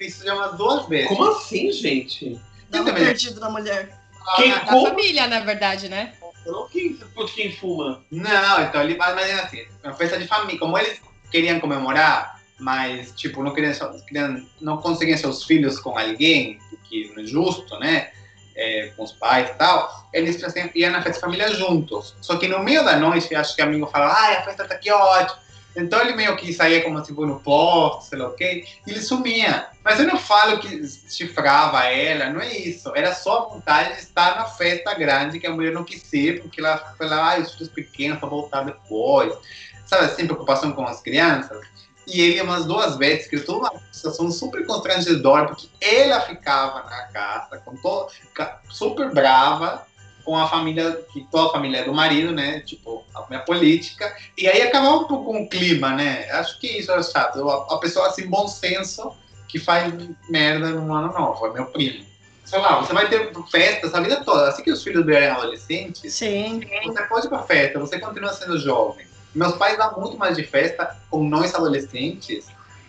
Isso já umas duas vezes. Como assim, gente? Dá um também. perdido na mulher. Quem Ah, Da Como? família, na verdade, né? Não quem, putz, quem fuma. Não, então ele mas é assim, uma festa de família. Como eles queriam comemorar, mas tipo, não queriam, queriam não conseguiam seus filhos com alguém, que não é justo, né? É, com os pais e tal, eles iam na festa de família juntos. Só que no meio da noite, acho que o amigo fala, ai, a festa tá aqui ótima. Então ele meio que saía como tipo no posto, sei lá o quê, e ele sumia. Mas eu não falo que chifrava ela, não é isso. Era só a vontade de estar na festa grande que a mulher não quis ir, porque ela foi lá, ah, os filhos pequenos para voltar depois. Sabe assim, preocupação com as crianças. E ele umas duas vezes criou uma situação super constrangedora, porque ela ficava na casa, com to- super brava, com a família, que toda a família é do marido, né? Tipo, a minha política. E aí acabava um pouco com o clima, né? Acho que isso era chato. A, pessoa, assim, bom senso, que faz merda no ano novo, é meu primo. Sei lá, você vai ter festas a vida toda. Assim que os filhos virem adolescentes, Sim. você pode ir pra festa, você continua sendo jovem. Meus pais dão muito mais de festa com nós adolescentes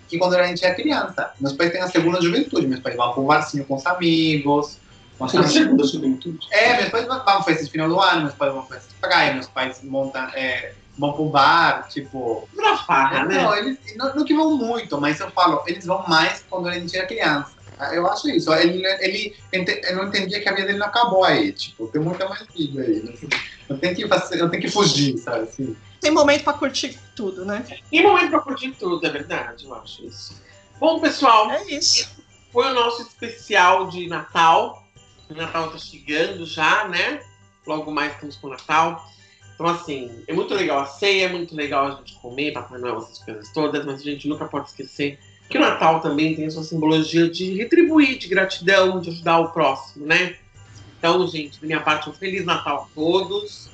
que quando a gente é criança. Meus pais têm a segunda juventude. Meus pais vão pro barzinho com os amigos. Com segunda juventude. É, meus pais vão pra festa de final do ano, meus pais vão pra festa de praia, meus pais montam, é, vão pro bar, tipo. Pra farra, né? Não, eles não, não que vão muito, mas eu falo, eles vão mais quando a gente era criança. Eu acho isso. Ele, ele, não entendia que a vida dele não acabou aí. Tipo, tem muita mais vida aí. Eu tenho que, fazer, eu tenho que fugir, sabe? Assim. Tem momento pra curtir tudo, né? E momento pra curtir tudo, é verdade, eu acho isso. Bom, pessoal, É isso. foi o nosso especial de Natal. O Natal tá chegando já, né? Logo mais estamos com o Natal. Então, assim, é muito legal a ceia, é muito legal a gente comer, Papai Noel, essas coisas todas, mas a gente nunca pode esquecer que o Natal também tem a sua simbologia de retribuir, de gratidão, de ajudar o próximo, né? Então, gente, da minha parte, um Feliz Natal a todos.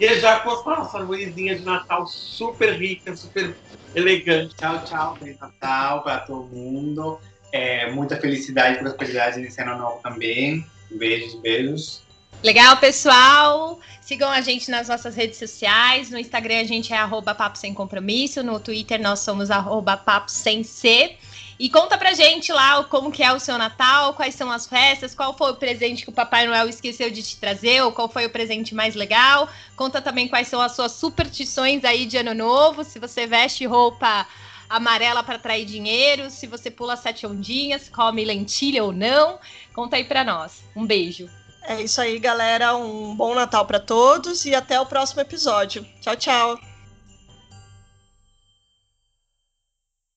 E já com a nossa luzinha de Natal super rica, super elegante. Tchau, tchau. Feliz Natal para todo mundo. É, muita felicidade e prosperidade nesse ano novo também. Beijos, beijos. Legal, pessoal. Sigam a gente nas nossas redes sociais. No Instagram a gente é arroba papo sem compromisso. No Twitter nós somos arroba papo sem C. E conta pra gente lá como que é o seu Natal, quais são as festas, qual foi o presente que o Papai Noel esqueceu de te trazer, ou qual foi o presente mais legal. Conta também quais são as suas superstições aí de ano novo, se você veste roupa amarela para atrair dinheiro, se você pula sete ondinhas, come lentilha ou não. Conta aí para nós. Um beijo. É isso aí, galera. Um bom Natal para todos e até o próximo episódio. Tchau, tchau.